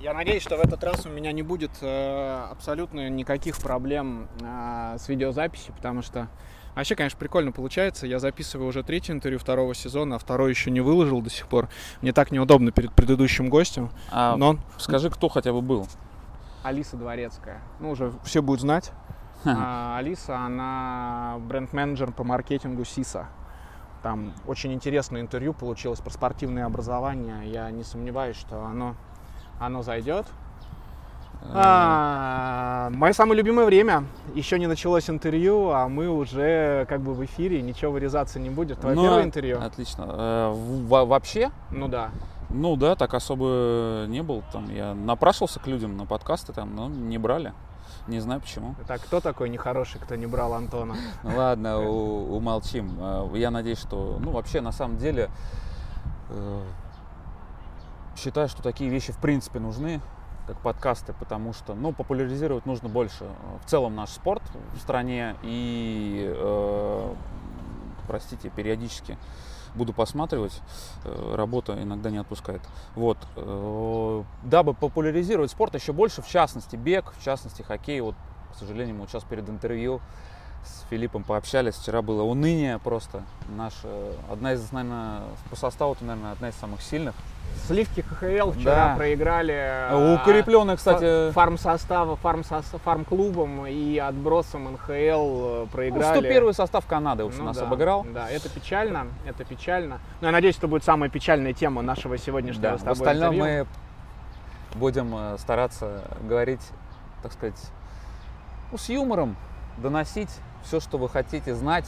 Я надеюсь, что в этот раз у меня не будет э, абсолютно никаких проблем э, с видеозаписью, потому что вообще, конечно, прикольно получается. Я записываю уже третье интервью второго сезона, а второй еще не выложил до сих пор. Мне так неудобно перед предыдущим гостем. А Но скажи, кто хотя бы был? Алиса Дворецкая. Ну, уже все будут знать. А, Алиса, она бренд-менеджер по маркетингу СИСа. Там очень интересное интервью получилось про спортивное образование. Я не сомневаюсь, что оно, оно зайдет. А, мое самое любимое время. Еще не началось интервью, а мы уже как бы в эфире, ничего вырезаться не будет. Твое Ну, первое интервью? Отлично. Э, во- вообще? Ну да. Ну да, так особо не был. Там я напрашивался к людям на подкасты, там, но не брали. Не знаю почему. Так, кто такой нехороший, кто не брал Антона? Ну ладно, умолчим. Э, Я надеюсь, что, ну вообще на самом деле э, считаю, что такие вещи в принципе нужны, как подкасты, потому что, ну, популяризировать нужно больше э, в целом наш спорт в стране и, э, простите, периодически буду посматривать, э, работа иногда не отпускает. Вот, э, дабы популяризировать спорт еще больше, в частности бег, в частности хоккей. Вот, к сожалению, мы сейчас перед интервью с Филиппом пообщались. Вчера было уныние просто. Наша одна из, наверное, по составу, наверное, одна из самых сильных. Сливки ХХЛ вчера Да. проиграли. а, Укрепленная, кстати, фарм состава, фарм фарм-клубом и отбросом НХЛ э, проиграли. 101 состав Канады уж Ну нас да, обыграл. Да, это печально, это печально. Но я надеюсь, это будет самая печальная тема нашего сегодняшнего Да, с в тобой остальном интервью. мы будем э, стараться говорить, так сказать, ну, с юмором, доносить все, что вы хотите знать,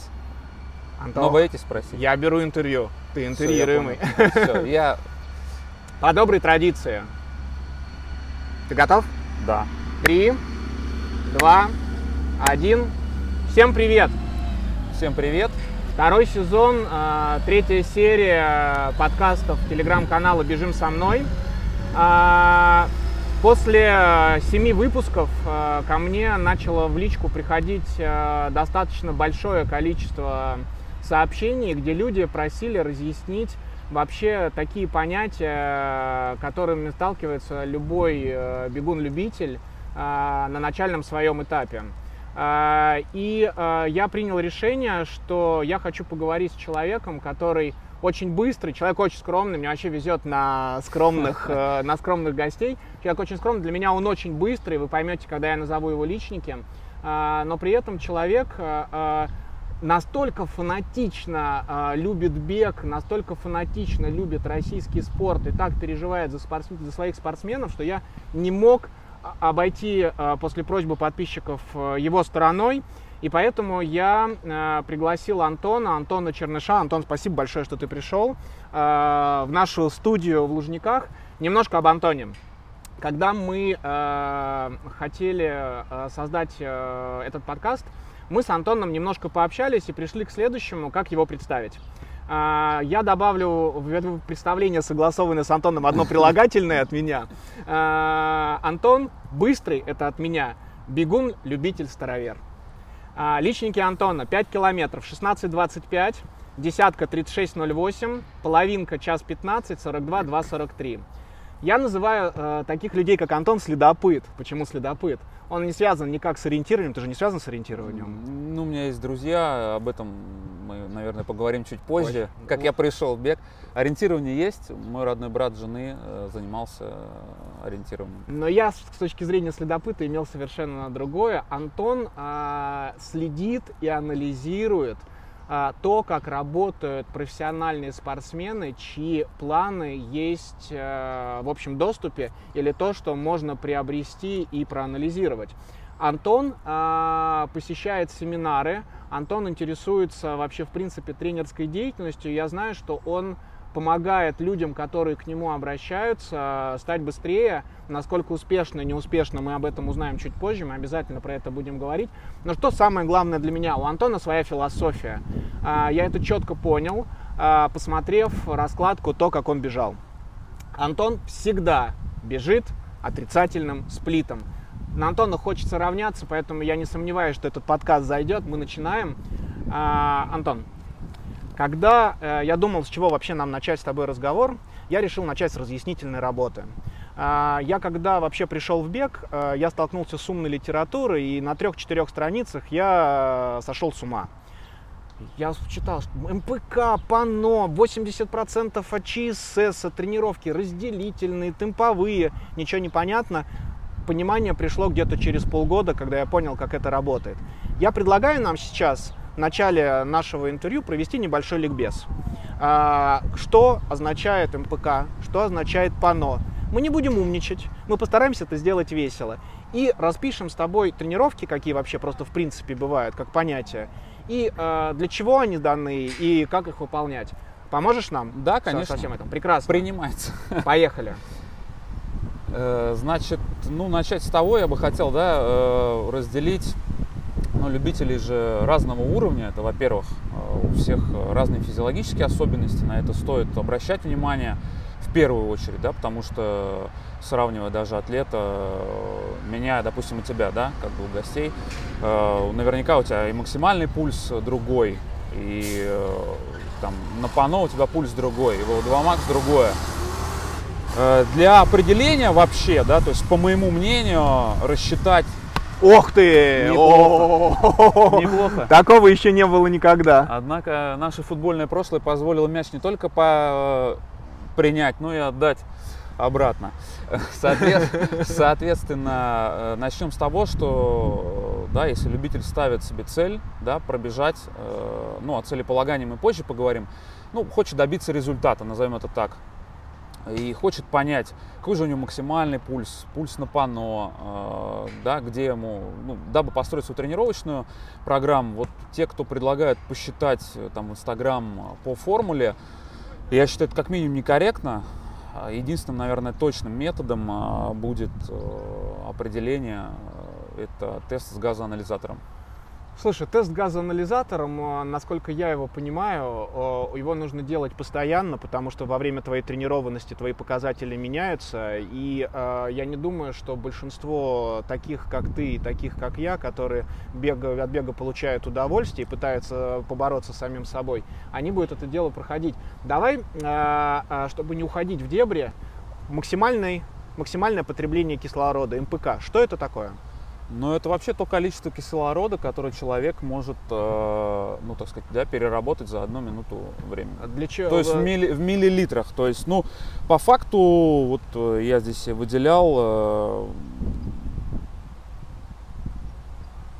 Антон, но боитесь спросить. я беру интервью, ты интервьюируемый. Все, я, По доброй традиции. Ты готов? да. Три, два, один. Всем привет! Всем привет. Второй сезон, э, третья серия подкастов телеграм-канала «Бежим со мной». А, После семи выпусков ко мне начало в личку приходить достаточно большое количество сообщений, где люди просили разъяснить вообще такие понятия, которыми сталкивается любой э, бегун-любитель э, на начальном своем этапе. А, И э, я принял решение, что я хочу поговорить с человеком, который очень быстрый, человек очень скромный, мне вообще везет на скромных, э, на скромных гостей. Человек очень скромный, для меня он очень быстрый, вы поймете, когда я назову его личники. Но при этом человек э, э, настолько фанатично э, любит бег, настолько фанатично любит российский спорт и так переживает за, спортс- за своих спортсменов, что я не мог а- обойти э, после просьбы подписчиков э, его стороной. И поэтому я э, пригласил Антона, Антона Черныша. Антон, спасибо большое, что ты пришел э, в нашу студию в Лужниках. Немножко об Антоне. Когда мы э, хотели э, создать э, этот подкаст, мы с Антоном немножко пообщались и пришли к следующему, как его представить. А, Я добавлю в это представление, согласованное с Антоном, одно прилагательное от меня. А, Антон быстрый, это от меня. Бегун, любитель, старовер. А, Личники Антона 5 километров 16.25, десятка 36.08, половинка час 15, 42, 2.43. Я называю э, таких людей, как Антон, следопыт. Почему следопыт? Он не связан никак с ориентированием, ты же не связан с ориентированием. Ну, у меня есть друзья, об этом мы, наверное, поговорим чуть позже, Позже. как Ну. я пришел в бег. Ориентирование есть. Мой родной брат жены э, занимался э, ориентированием. Но я с точки зрения следопыта имел совершенно другое. Антон а, следит и анализирует то, как работают профессиональные спортсмены, чьи планы есть э, в общем доступе, или то, что можно приобрести и проанализировать. Антон а, посещает семинары, Антон интересуется вообще в принципе тренерской деятельностью. Я знаю, что он помогает людям, которые к нему обращаются, стать быстрее. Насколько успешно, неуспешно, мы об этом узнаем чуть позже, мы обязательно про это будем говорить. Но что самое главное для меня? У Антона своя философия. А, Я это четко понял, а, посмотрев раскладку, то, как он бежал. Антон всегда бежит отрицательным сплитом. На Антона хочется равняться, поэтому я не сомневаюсь, что этот подкаст зайдет. Мы начинаем. А, Антон, когда э, я думал, с чего вообще нам начать с тобой разговор, я решил начать с разъяснительной работы. А, я когда вообще пришел в бег, а, я столкнулся с умной литературой, и на трех-четырех страницах я сошел с ума. Я читал, МПК, ПАНО, 80% от ЧСС, тренировки разделительные, темповые, ничего не понятно. Понимание пришло где-то через полгода, когда я понял, как это работает. Я предлагаю нам сейчас в начале нашего интервью провести небольшой ликбез. А, что означает МПК, что означает ПАНО. Мы не будем умничать, мы постараемся это сделать весело. И распишем с тобой тренировки, какие вообще просто в принципе бывают, как понятие, и э, для чего они даны, и как их выполнять. Поможешь нам? Да, конечно. Со всем этим. Прекрасно. Принимается. Поехали. Э, значит, ну, начать с того я бы хотел, да, э, разделить ну, любителей же разного уровня. Это, во-первых, э, у всех разные физиологические особенности, на это стоит обращать внимание в первую очередь, да, потому что сравнивая даже атлета, меня, допустим, и тебя, да, как бы у гостей, наверняка у тебя и максимальный пульс другой, и там на пано у тебя пульс другой, и VO2 max другое. Э, для определения вообще, да, то есть по моему мнению, рассчитать Ох ты! Неплохо. Неплохо. Такого еще не было никогда. Однако наше футбольное прошлое позволило мяч не только по принять, но и отдать обратно. Соответственно, э, начнем с того, что да, если любитель ставит себе цель, да, пробежать, э, ну, о целеполагании мы позже поговорим, ну, хочет добиться результата, назовем это так, и хочет понять, какой же у него максимальный пульс, пульс на пано, э, да, где ему, ну, дабы построить свою тренировочную программу. Вот те, кто предлагают посчитать э, там в Инстаграм э, по формуле, я считаю, это как минимум некорректно. Единственным, наверное, точным методом будет определение, это тест с газоанализатором. Слушай, тест газоанализатором, э, насколько я его понимаю, э, его нужно делать постоянно, потому что во время твоей тренированности твои показатели меняются, и э, я не думаю, что большинство таких, как ты, и таких, как я, которые бега, от бега получают удовольствие и пытаются побороться с самим собой, они будут это дело проходить. Давай, чтобы не уходить в дебри, максимальный, максимальное потребление кислорода, МПК. Что это такое? Но это вообще то количество кислорода, которое человек может, э, ну так сказать, да, переработать за одну минуту времени. А для чего? То есть в, милли, в миллилитрах. То есть, ну, по факту, вот э, я здесь выделял, э,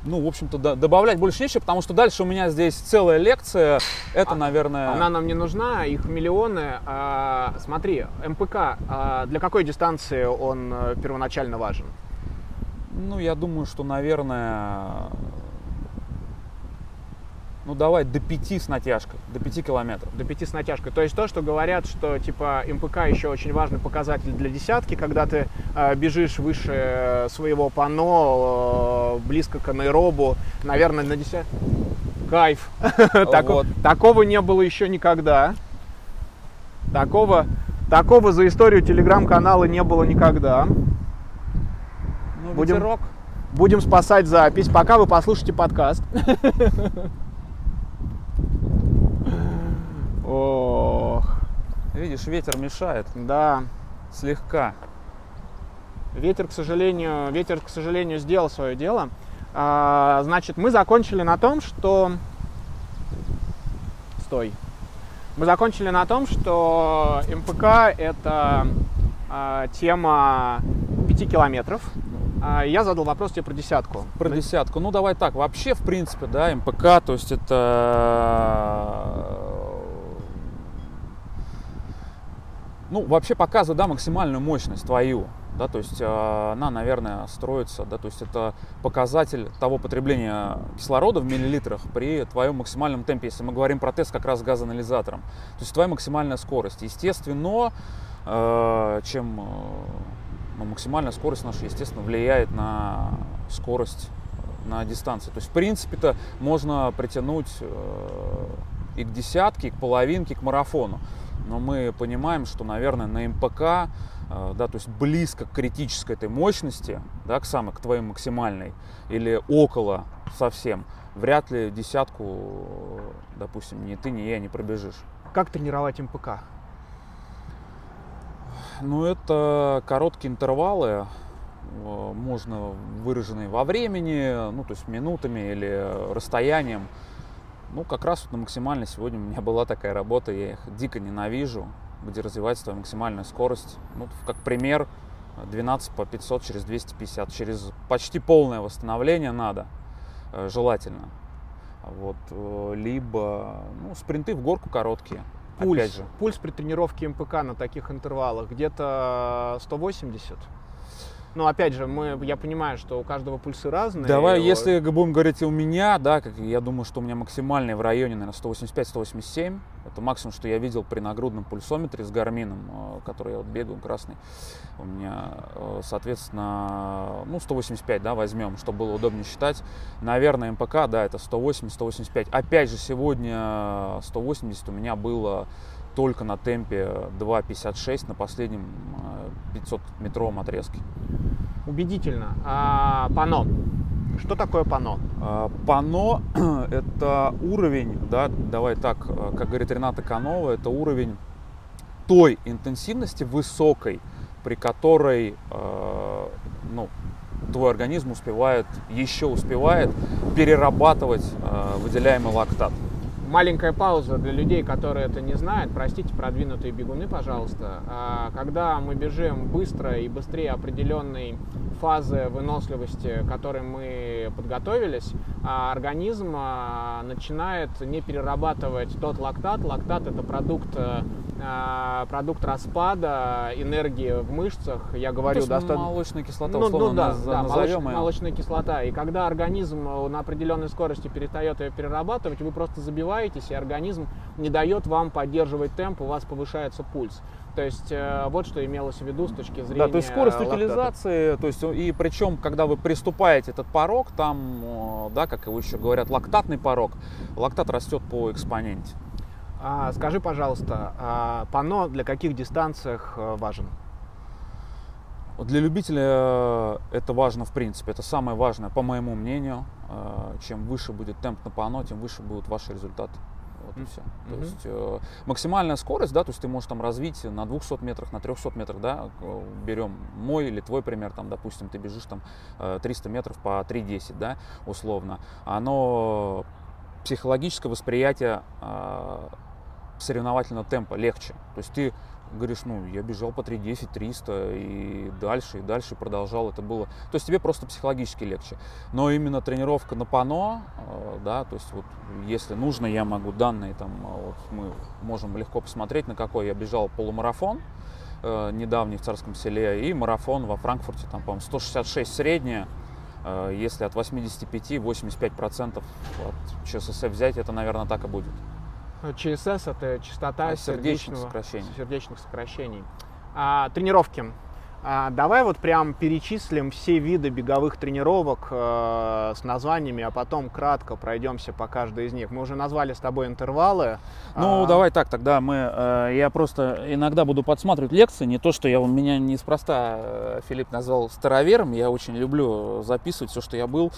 ну, в общем-то, да, добавлять больше нечего, потому что дальше у меня здесь целая лекция. Это, а, наверное... Она нам не нужна, их миллионы. А, смотри, МПК, а для какой дистанции он э, первоначально важен? Ну, я думаю, что, наверное, ну давай до 5 с натяжкой, до 5 километров. До 5 с натяжкой. То есть то, что говорят, что типа МПК еще очень важный показатель для десятки, когда ты э, бежишь выше своего пано, э, близко к анаэробу, наверное, на десят... Кайф. Вот. Такого не было еще никогда. Такого, такого за историю телеграм-канала не было никогда. Ну, будем, ветерок. будем спасать запись, пока вы послушаете подкаст. Ох. Видишь, ветер мешает. Да. Слегка. Ветер, к сожалению, ветер, к сожалению, сделал свое дело. А, значит, мы закончили на том, что... Стой. Мы закончили на том, что МПК это а, тема 5 километров. А, я задал вопрос тебе про десятку. Про десятку. Ну, давай так. Вообще, в принципе, да, МПК, то есть это... Ну, вообще показывает, да, максимальную мощность твою. Да, то есть э, она, наверное, строится, да, то есть это показатель того потребления кислорода в миллилитрах при твоем максимальном темпе, если мы говорим про тест как раз с газоанализатором. То есть твоя максимальная скорость. Естественно, э, чем но максимальная скорость наша, естественно, влияет на скорость на дистанции. То есть, в принципе-то, можно притянуть э, и к десятке, и к половинке, и к марафону. Но мы понимаем, что, наверное, на МПК, э, да, то есть близко к критической этой мощности, да, к самой, к твоей максимальной, или около совсем, вряд ли десятку, допустим, ни ты, ни я не пробежишь. Как тренировать МПК? Ну, это короткие интервалы, э, можно выраженные во времени, ну, то есть минутами или расстоянием. Ну, как раз вот на максимальной сегодня у меня была такая работа, я их дико ненавижу, где развивается твоя максимальная скорость. Ну, как пример, 12 по 500 через 250, через почти полное восстановление надо, э, желательно. Вот, э, либо ну, спринты в горку короткие. Пульс, Опять же. пульс при тренировке МПК на таких интервалах где-то 180. Ну, опять же, мы, я понимаю, что у каждого пульсы разные. Давай, И, если будем говорить у меня, да, как я думаю, что у меня максимальный в районе, наверное, 185-187. Это максимум, что я видел при нагрудном пульсометре с гармином, э, который я вот бегаю, красный. У меня, э, соответственно, ну, 185, да, возьмем, чтобы было удобнее считать. Наверное, МПК, да, это 180-185. Опять же, сегодня 180 у меня было только на темпе 2.56 на последнем 500-метровом отрезке. Убедительно. А, пано. Что такое пано? Пано – это уровень, да, давай так, э, как говорит Рената Канова, это уровень той интенсивности высокой, при которой э, ну, твой организм успевает, еще успевает перерабатывать э, выделяемый лактат. Маленькая пауза для людей, которые это не знают. Простите, продвинутые бегуны, пожалуйста. А, Когда мы бежим быстро и быстрее определенной фазы выносливости, к которой мы подготовились, а, организм а, начинает не перерабатывать тот лактат. Лактат это продукт, а, продукт распада энергии в мышцах. Я говорю Ну, То есть достаточно. молочная кислота, Ну, условно, ну да, наз- да, назовем молоч- молочная кислота. И когда организм э, на определенной скорости перестает ее перерабатывать, вы просто забиваетесь, и организм не дает вам поддерживать темп, у вас повышается пульс. То есть э, вот что имелось в виду с точки зрения Да, то есть скорость лактата. утилизации, то есть и причем, когда вы приступаете этот порог, там, э, да, как его еще говорят, лактатный порог, лактат растет по экспоненте. А, скажи, пожалуйста, а пано для каких дистанциях э, важен? Для любителя э, это важно в принципе, это самое важное, по моему мнению. Э, Чем выше будет темп на пано, тем выше будут ваши результаты. Вот и все. То Мгм. есть э, максимальная скорость, да, то есть ты можешь там развить на 200 метрах, на 300 метрах, да, берем мой или твой пример, там, допустим, ты бежишь там э, 300 метров по 3.10, да, условно. Оно психологическое восприятие э, соревновательного темпа легче. То есть ты говоришь, ну, я бежал по 3.10, 300 и дальше, и дальше продолжал, это было... То есть тебе просто психологически легче. Но именно тренировка на пано, э, да, то есть вот если нужно, я могу данные там, э, вот мы можем легко посмотреть, на какой я бежал полумарафон, э, недавний в Царском селе, и марафон во Франкфурте, там, по-моему, 166 средняя, если от 85-85% от ЧСС взять, это, наверное, так и будет. ЧСС это частота А, сердечных сокращений. сердечных сокращений. А, тренировки. А, давай вот прям перечислим все виды беговых тренировок э, с названиями, а потом кратко пройдемся по каждой из них. Мы уже назвали с тобой интервалы. Ну, А, давай так, тогда мы, э, я просто иногда буду подсматривать лекции, не то, что я, у меня неспроста э, Филипп назвал старовером, я очень люблю записывать все, что я был,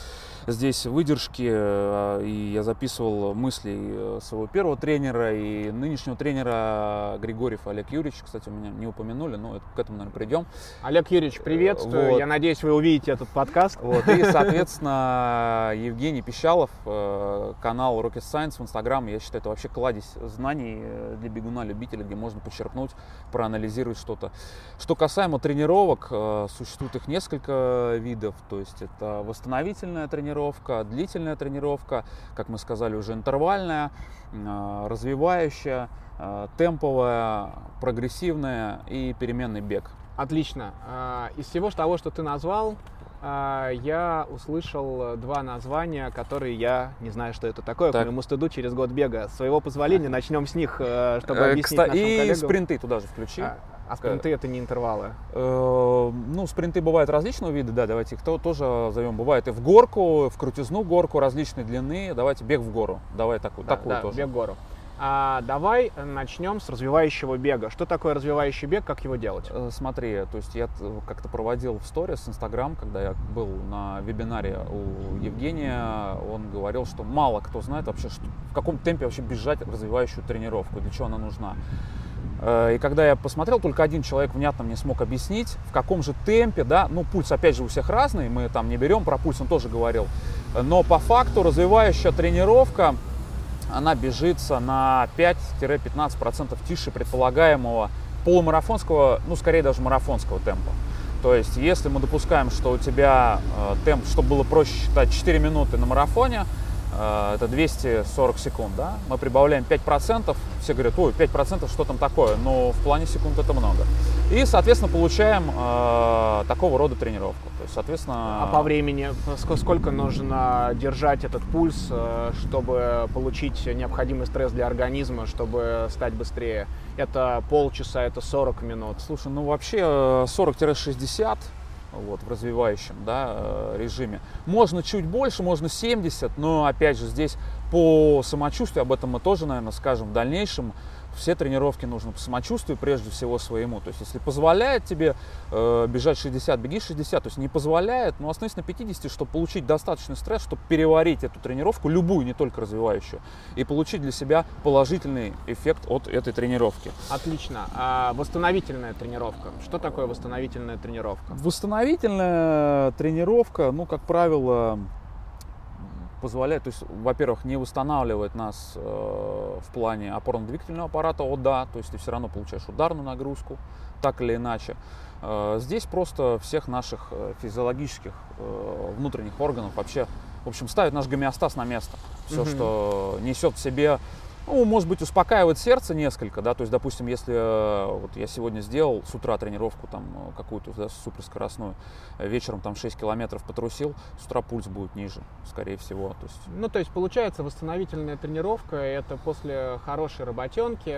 здесь выдержки, э, и я записывал мысли э, своего первого тренера и нынешнего тренера Григорьев Олег Юрьевич, кстати, у меня не упомянули, но это- к этому, наверное, придем. Олег Юрьевич, приветствую. Вот. Я надеюсь, вы увидите этот подкаст. Вот. И, соответственно, Евгений Пищалов, э, канал Rocket Science в Инстаграм, я считаю, это вообще кладезь знаний э, для бегуна-любителя, где можно почерпнуть, проанализировать что-то. Что касаемо тренировок, э, существует их несколько видов, то есть это восстановительная тренировка, длительная тренировка, как мы сказали, уже интервальная, э, развивающая, э, темповая, прогрессивная и переменный бег. Отлично. А, Из всего того, что ты назвал, а, я услышал два названия, которые я не знаю, что это такое, Так. к моему стыду через год бега. С своего позволения начнем с них, э, чтобы Э, объяснить кста- нашим и коллегам. спринты туда же включи. А, а спринты это не интервалы. Э, Ну, спринты бывают различного вида, да, давайте их то- тоже зовем. Бывает и в горку, в крутизну горку различной длины. Давайте бег в гору. Давай такую, Да, такую да, тоже. бег в гору. А, давай начнем с развивающего бега. Что такое развивающий бег, как его делать? Э, Смотри, то есть я как-то проводил в сторис Инстаграм, когда я был на вебинаре у Евгения, он говорил, что мало кто знает вообще, что, в каком темпе вообще бежать развивающую тренировку, для чего она нужна. Э, и когда я посмотрел, только один человек внятно мне смог объяснить, в каком же темпе, да, ну, пульс, опять же, у всех разный, мы там не берем, про пульс он тоже говорил, но по факту развивающая тренировка, она бежится на 5-15% тише предполагаемого полумарафонского, ну, скорее даже марафонского темпа. То есть, если мы допускаем, что у тебя э, темп, чтобы было проще считать, 4 минуты на марафоне, это 240 секунд, да, мы прибавляем 5%, все говорят, ой, 5% что там такое, но в плане секунд это много. И, соответственно, получаем э, такого рода тренировку. То есть, соответственно... А по времени сколько нужно держать этот пульс, э, чтобы получить необходимый стресс для организма, чтобы стать быстрее? Это полчаса, это 40 минут? Слушай, ну вообще 40-60 э, вот, в развивающем да, э, режиме. Можно чуть больше, можно 70, но опять же здесь по самочувствию, об этом мы тоже, наверное, скажем в дальнейшем, все тренировки нужно по самочувствию прежде всего своему. То есть, если позволяет тебе э, бежать 60, беги 60. То есть, не позволяет, но остановись на 50, чтобы получить достаточный стресс, чтобы переварить эту тренировку, любую, не только развивающую, и получить для себя положительный эффект от этой тренировки. Отлично. А восстановительная тренировка. Что такое восстановительная тренировка? Восстановительная тренировка, ну, как правило, позволяет, то есть, во-первых, не восстанавливает нас э, в плане опорно-двигательного аппарата, о да, то есть ты все равно получаешь ударную нагрузку, так или иначе. Э, здесь просто всех наших э, физиологических э, внутренних органов вообще, в общем, ставит наш гомеостаз на место. Все, угу. что несет в себе ну, может быть, успокаивает сердце несколько, да, то есть, допустим, если э, вот я сегодня сделал с утра тренировку там э, какую-то да, суперскоростную, э, вечером там 6 километров потрусил, с утра пульс будет ниже, скорее всего. То есть... Ну, то есть, получается, восстановительная тренировка, это после хорошей работенки,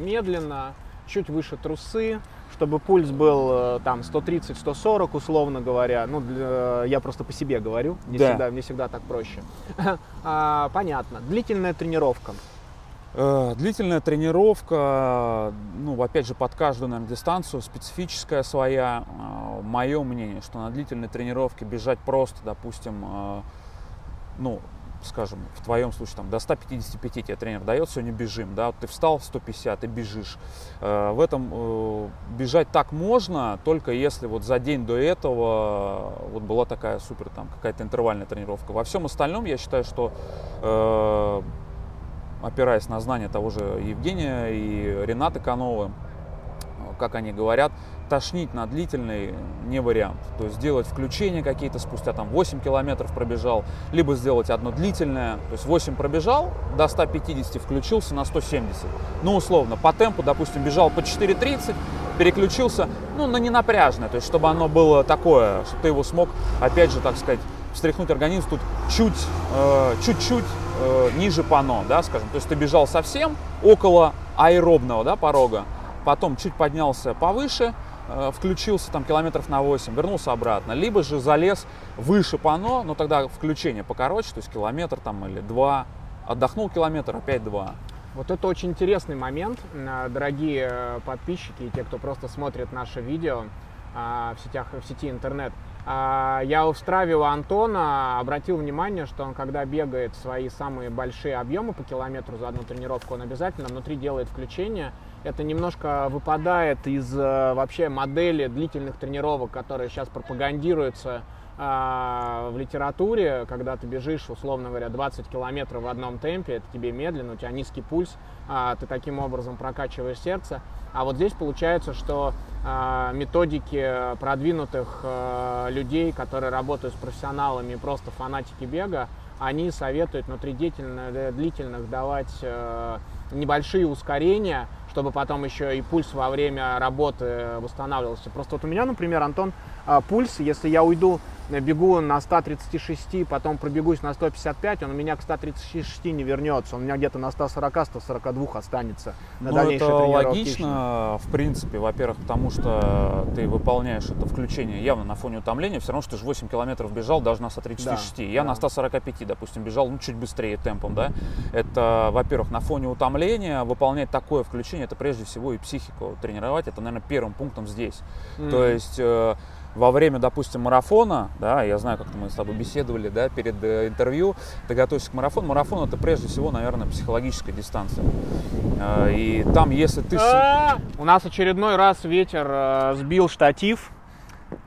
медленно, чуть выше трусы, чтобы пульс был э, там 130-140, условно говоря. Ну, для, я просто по себе говорю, не, да. всегда, мне всегда так проще. а, понятно. Длительная тренировка. Э, длительная тренировка, ну, опять же, под каждую, наверное, дистанцию специфическая своя. Э, Мое мнение, что на длительной тренировке бежать просто, допустим, э, ну, скажем, в твоем случае там, до 155 тебе тренер дает, сегодня бежим, да, ты встал в 150 и бежишь. Э, в этом э, бежать так можно, только если вот за день до этого вот была такая супер там какая-то интервальная тренировка. Во всем остальном я считаю, что э, опираясь на знания того же Евгения и Рената Конова, как они говорят, тошнить на длительный не вариант. То есть сделать включения какие-то спустя там 8 километров пробежал, либо сделать одно длительное. То есть 8 пробежал, до 150 включился на 170. Ну, условно, по темпу, допустим, бежал по 4.30, переключился, ну, на ненапряжное, то есть чтобы оно было такое, чтобы ты его смог, опять же, так сказать, встряхнуть организм тут чуть, э, чуть-чуть э, ниже пано, да, скажем. То есть ты бежал совсем около аэробного, да, порога, потом чуть поднялся повыше, включился там километров на 8, вернулся обратно, либо же залез выше пано, но тогда включение покороче, то есть километр там или два, отдохнул километр, опять два. Вот это очень интересный момент, э, дорогие э, подписчики и те, кто просто смотрит наше видео в сетях, в сети интернет. Я у Страве Антона обратил внимание, что он, когда бегает свои самые большие объемы по километру за одну тренировку, он обязательно внутри делает включение – это немножко выпадает из э, вообще модели длительных тренировок, которые сейчас пропагандируются э, в литературе, когда ты бежишь, условно говоря, 20 километров в одном темпе, это тебе медленно, у тебя низкий пульс, э, ты таким образом прокачиваешь сердце. А вот здесь получается, что э, методики продвинутых э, людей, которые работают с профессионалами, просто фанатики бега, они советуют внутри длительных давать э, небольшие ускорения, чтобы потом еще и пульс во время работы восстанавливался. Просто вот у меня, например, Антон, пульс, если я уйду бегу на 136, потом пробегусь на 155, он у меня к 136 не вернется, он у меня где-то на 140-142 останется на ну, это логично, в принципе, во-первых, потому что ты выполняешь это включение явно на фоне утомления, все равно, что ты же 8 километров бежал даже на 136, да, я да. на 145, допустим, бежал, ну, чуть быстрее темпом, да, это, во-первых, на фоне утомления выполнять такое включение, это прежде всего и психику тренировать, это, наверное, первым пунктом здесь, mm. то есть э, во время, допустим, марафона, да, я знаю, как мы с тобой беседовали, да, перед э, интервью, ты готовишься к марафону. Марафон это прежде всего, наверное, психологическая дистанция. Э, и там, если ты... А! У нас очередной раз ветер э, сбил штатив.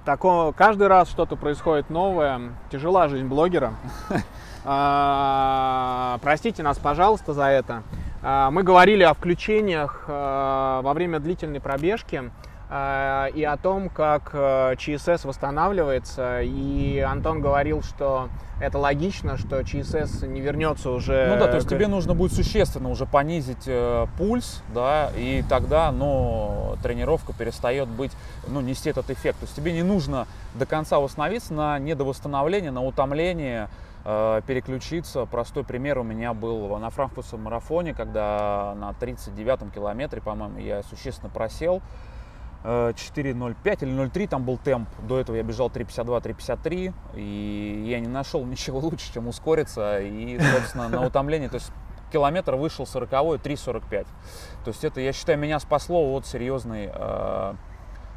Такое, каждый раз что-то происходит новое. Тяжела жизнь блогера. А, простите нас, пожалуйста, за это. А, мы говорили о включениях во время длительной пробежки. Э, и о том, как э, ЧСС восстанавливается. И Антон говорил, что это логично, что ЧСС не вернется уже. Ну да, то есть к... тебе нужно будет существенно уже понизить э, пульс, да, и тогда, ну, тренировка перестает быть, ну, нести этот эффект. То есть тебе не нужно до конца восстановиться на недовосстановление, на утомление, э, переключиться. Простой пример у меня был на франкфуртском марафоне, когда на 39-м километре, по-моему, я существенно просел. 4.05 или 0.3 там был темп. До этого я бежал 3.52, 3.53. И я не нашел ничего лучше, чем ускориться. И, собственно, на утомление. То есть километр вышел 40 3.45. То есть это, я считаю, меня спасло от серьезной, э,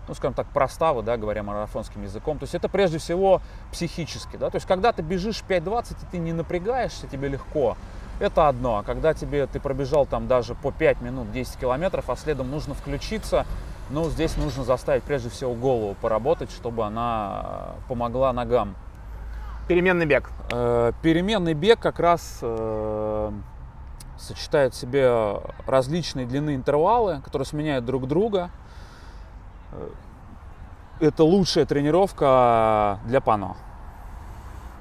ну, скажем так, проставы, да, говоря марафонским языком. То есть это прежде всего психически, да. То есть когда ты бежишь 5.20, и ты не напрягаешься, тебе легко. Это одно. А когда тебе, ты пробежал там даже по 5 минут 10 километров, а следом нужно включиться, ну, здесь нужно заставить прежде всего голову поработать, чтобы она э, помогла ногам. Переменный бег. Э, переменный бег как раз э, сочетает в себе различные длины интервалы, которые сменяют друг друга. Это лучшая тренировка для пано.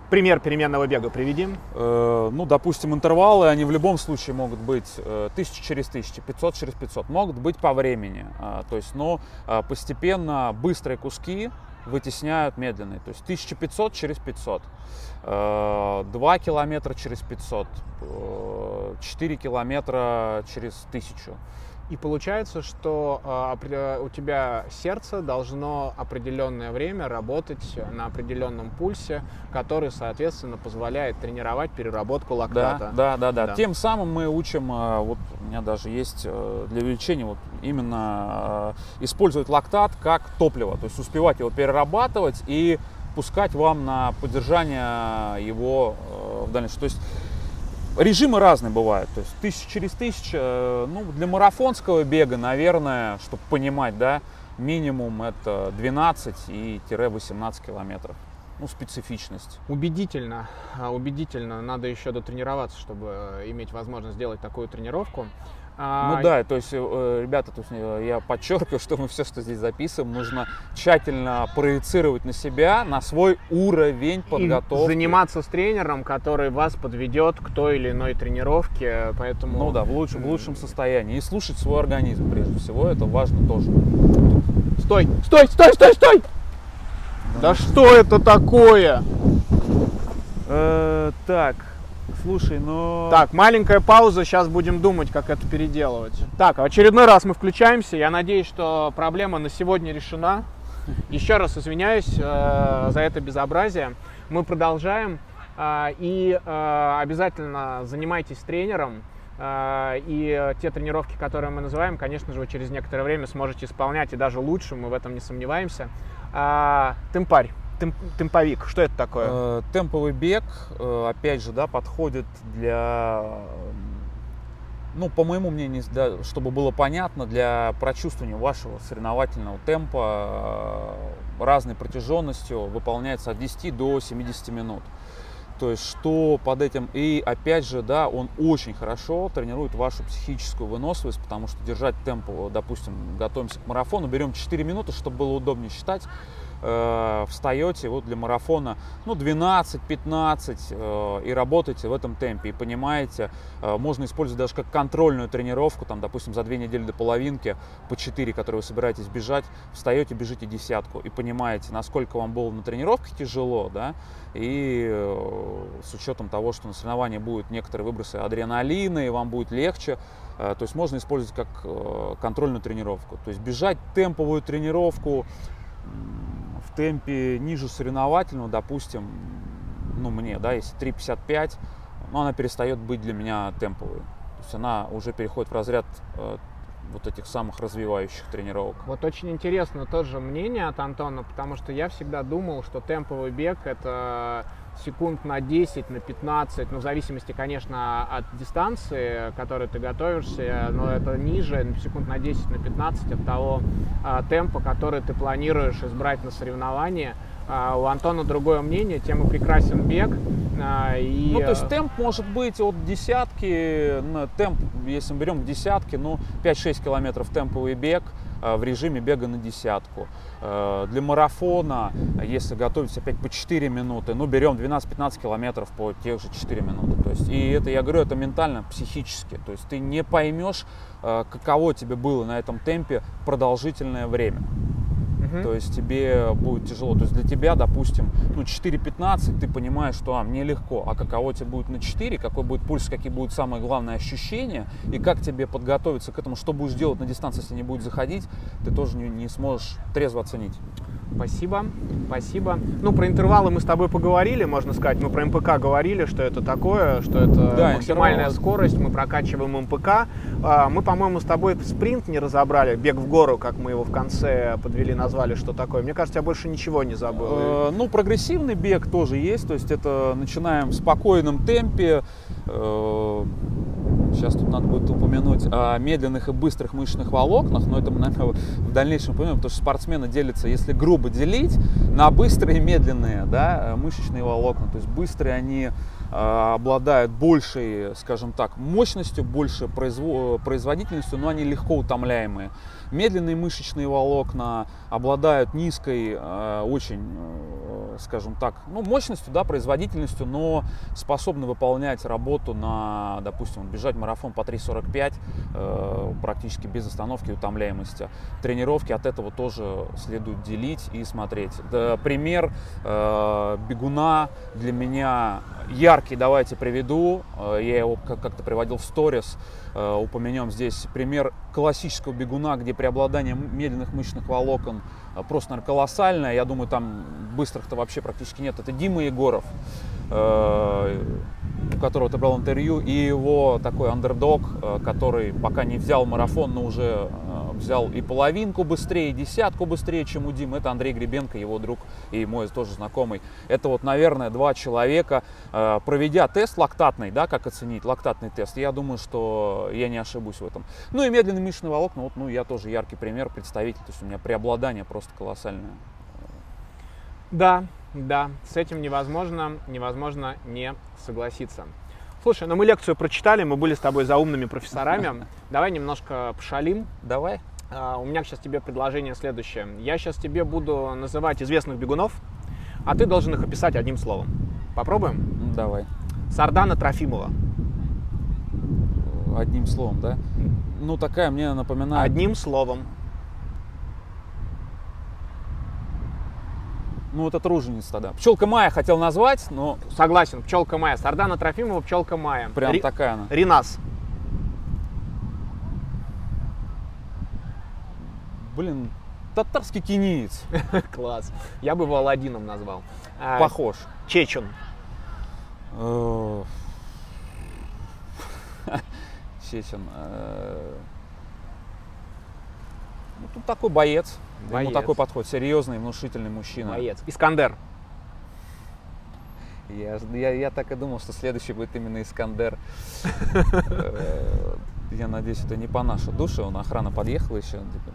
Пример переменного бега приведим. Э, ну, допустим, интервалы, они в любом случае могут быть э, 1000 через 1000, 500 через 500, могут быть по времени. Э, то есть, э, постепенно быстрые куски вытесняют медленные. То есть 1500 через 500, э, 2 километра через 500, э, 4 километра через 1000. И получается, что э, у тебя сердце должно определенное время работать на определенном пульсе, который, соответственно, позволяет тренировать переработку лактата. Да, да, да, да. да. Тем самым мы учим, э, вот у меня даже есть э, для увеличения вот именно э, использовать лактат как топливо, то есть успевать его перерабатывать и пускать вам на поддержание его э, в дальнейшем. То есть Режимы разные бывают, то есть тысяча через тысячу, э, ну, для марафонского бега, наверное, чтобы понимать, да, минимум это 12 и 18 километров. Ну, специфичность. Убедительно, а, убедительно. Надо еще дотренироваться, чтобы иметь возможность сделать такую тренировку. А... Ну да, то есть, э, ребята, то есть, э, я подчеркиваю, что мы все, что здесь записываем, нужно тщательно проецировать на себя, на свой уровень подготовки. И заниматься с тренером, который вас подведет к той или иной тренировке, поэтому... Ну да, в лучшем, в лучшем состоянии. И слушать свой организм, прежде всего, это важно тоже. Стой, стой, стой, стой, стой! Да, да что это такое? Э, так, Слушай, но... Так, маленькая пауза, сейчас будем думать, как это переделывать. Так, очередной раз мы включаемся. Я надеюсь, что проблема на сегодня решена. Еще раз извиняюсь э, за это безобразие. Мы продолжаем. Э, и э, обязательно занимайтесь тренером. Э, и те тренировки, которые мы называем, конечно же, вы через некоторое время сможете исполнять и даже лучше, мы в этом не сомневаемся. Э, Тымпарь темп, темповик, что это такое? Э, темповый бег, э, опять же, да, подходит для, ну, по моему мнению, да, чтобы было понятно, для прочувствования вашего соревновательного темпа э, разной протяженностью выполняется от 10 до 70 минут. То есть, что под этим... И опять же, да, он очень хорошо тренирует вашу психическую выносливость, потому что держать темп, допустим, готовимся к марафону, берем 4 минуты, чтобы было удобнее считать, э, встаете вот для марафона ну 12-15 э, и работаете в этом темпе и понимаете, э, можно использовать даже как контрольную тренировку, там, допустим, за две недели до половинки по 4, которые вы собираетесь бежать, встаете, бежите десятку и понимаете, насколько вам было на тренировке тяжело, да, и э, с учетом того, что на соревновании будут некоторые выбросы адреналина, и вам будет легче, э, то есть можно использовать как э, контрольную тренировку. То есть бежать темповую тренировку темпе ниже соревновательного, допустим, ну мне, да, если 3.55, ну, она перестает быть для меня темповой. То есть она уже переходит в разряд э, вот этих самых развивающих тренировок. Вот очень интересно тоже мнение от Антона, потому что я всегда думал, что темповый бег это секунд на 10, на 15, ну, в зависимости, конечно, от дистанции, к которой ты готовишься, но это ниже, секунд на 10, на 15 от того а, темпа, который ты планируешь избрать на соревнования. А, у Антона другое мнение, тем и прекрасен бег. А, и... Ну, то есть темп может быть от десятки, темп, если мы берем десятки, ну, 5-6 километров темповый бег – Э, в режиме бега на десятку. Э, для марафона, если готовиться опять по 4 минуты, ну, берем 12-15 километров по тех же 4 минуты. То есть, и это, я говорю, это ментально, психически. То есть ты не поймешь, э, каково тебе было на этом темпе продолжительное время. Угу. То есть тебе будет тяжело. То есть для тебя, допустим, ну 4.15, ты понимаешь, что а, мне легко, а каково тебе будет на 4, какой будет пульс, какие будут самые главные ощущения, и как тебе подготовиться к этому, что будешь делать на дистанции, если не будет заходить, ты тоже не, не сможешь трезво оценить. Спасибо, спасибо. Ну, про интервалы мы с тобой поговорили, можно сказать. Мы про МПК говорили, что это такое, что это да, максимальная интервал. скорость, мы прокачиваем МПК. А, мы, по-моему, с тобой спринт не разобрали, бег в гору, как мы его в конце подвели, назвали, что такое. Мне кажется, я больше ничего не забыл. Э, ну, прогрессивный бег тоже есть, то есть это начинаем в спокойном темпе, э, Сейчас тут надо будет упомянуть о медленных и быстрых мышечных волокнах, но это мы, наверное, в дальнейшем поймем, потому что спортсмены делятся, если грубо делить, на быстрые и медленные да, мышечные волокна. То есть быстрые они э, обладают большей, скажем так, мощностью, больше производительностью, но они легко утомляемые. Медленные мышечные волокна обладают низкой, э, очень, э, скажем так, ну, мощностью, да, производительностью, но способны выполнять работу на, допустим, бежать марафон по 3.45 э, практически без остановки и утомляемости. Тренировки от этого тоже следует делить и смотреть. Пример бегуна для меня яркий, давайте приведу. Я его как-то приводил в сторис. Упомянем здесь пример классического бегуна, где преобладание медленных мышечных волокон э, просто, наверное, колоссальное. Я думаю, там быстрых-то вообще практически нет. Это Дима Егоров, э, у которого ты брал интервью, и его такой андердог, э, который пока не взял марафон, но уже взял и половинку быстрее, и десятку быстрее, чем у Димы. Это Андрей Гребенко, его друг и мой тоже знакомый. Это вот, наверное, два человека, э, проведя тест лактатный, да, как оценить лактатный тест, я думаю, что я не ошибусь в этом. Ну и медленный мышечный волокна, вот, ну, я тоже яркий пример, представитель, то есть у меня преобладание просто колоссальное. Да, да, с этим невозможно, невозможно не согласиться. Слушай, ну мы лекцию прочитали, мы были с тобой за умными профессорами. Давай немножко пошалим. Давай. А, у меня сейчас тебе предложение следующее. Я сейчас тебе буду называть известных бегунов, а ты должен их описать одним словом. Попробуем? Давай. Сардана Трофимова. Одним словом, да? Ну, такая мне напоминает... Одним словом. Ну, вот это руженица тогда. Пчелка Майя хотел назвать, но... Согласен, пчелка Майя. Сардана Трофимова, пчелка Майя. Прям Ри... такая она. Ринас. Блин, татарский кениец. Класс. Я бы его Аладдином назвал. А, Похож. Чечен. Э, Чечен. Э, ну, тут такой боец. Боец. Ему такой подход. Серьезный, внушительный мужчина. Боец. Искандер. Я, я, я так и думал, что следующий будет именно Искандер. Э, я надеюсь, это не по нашей душе. Он охрана подъехала еще. Типа,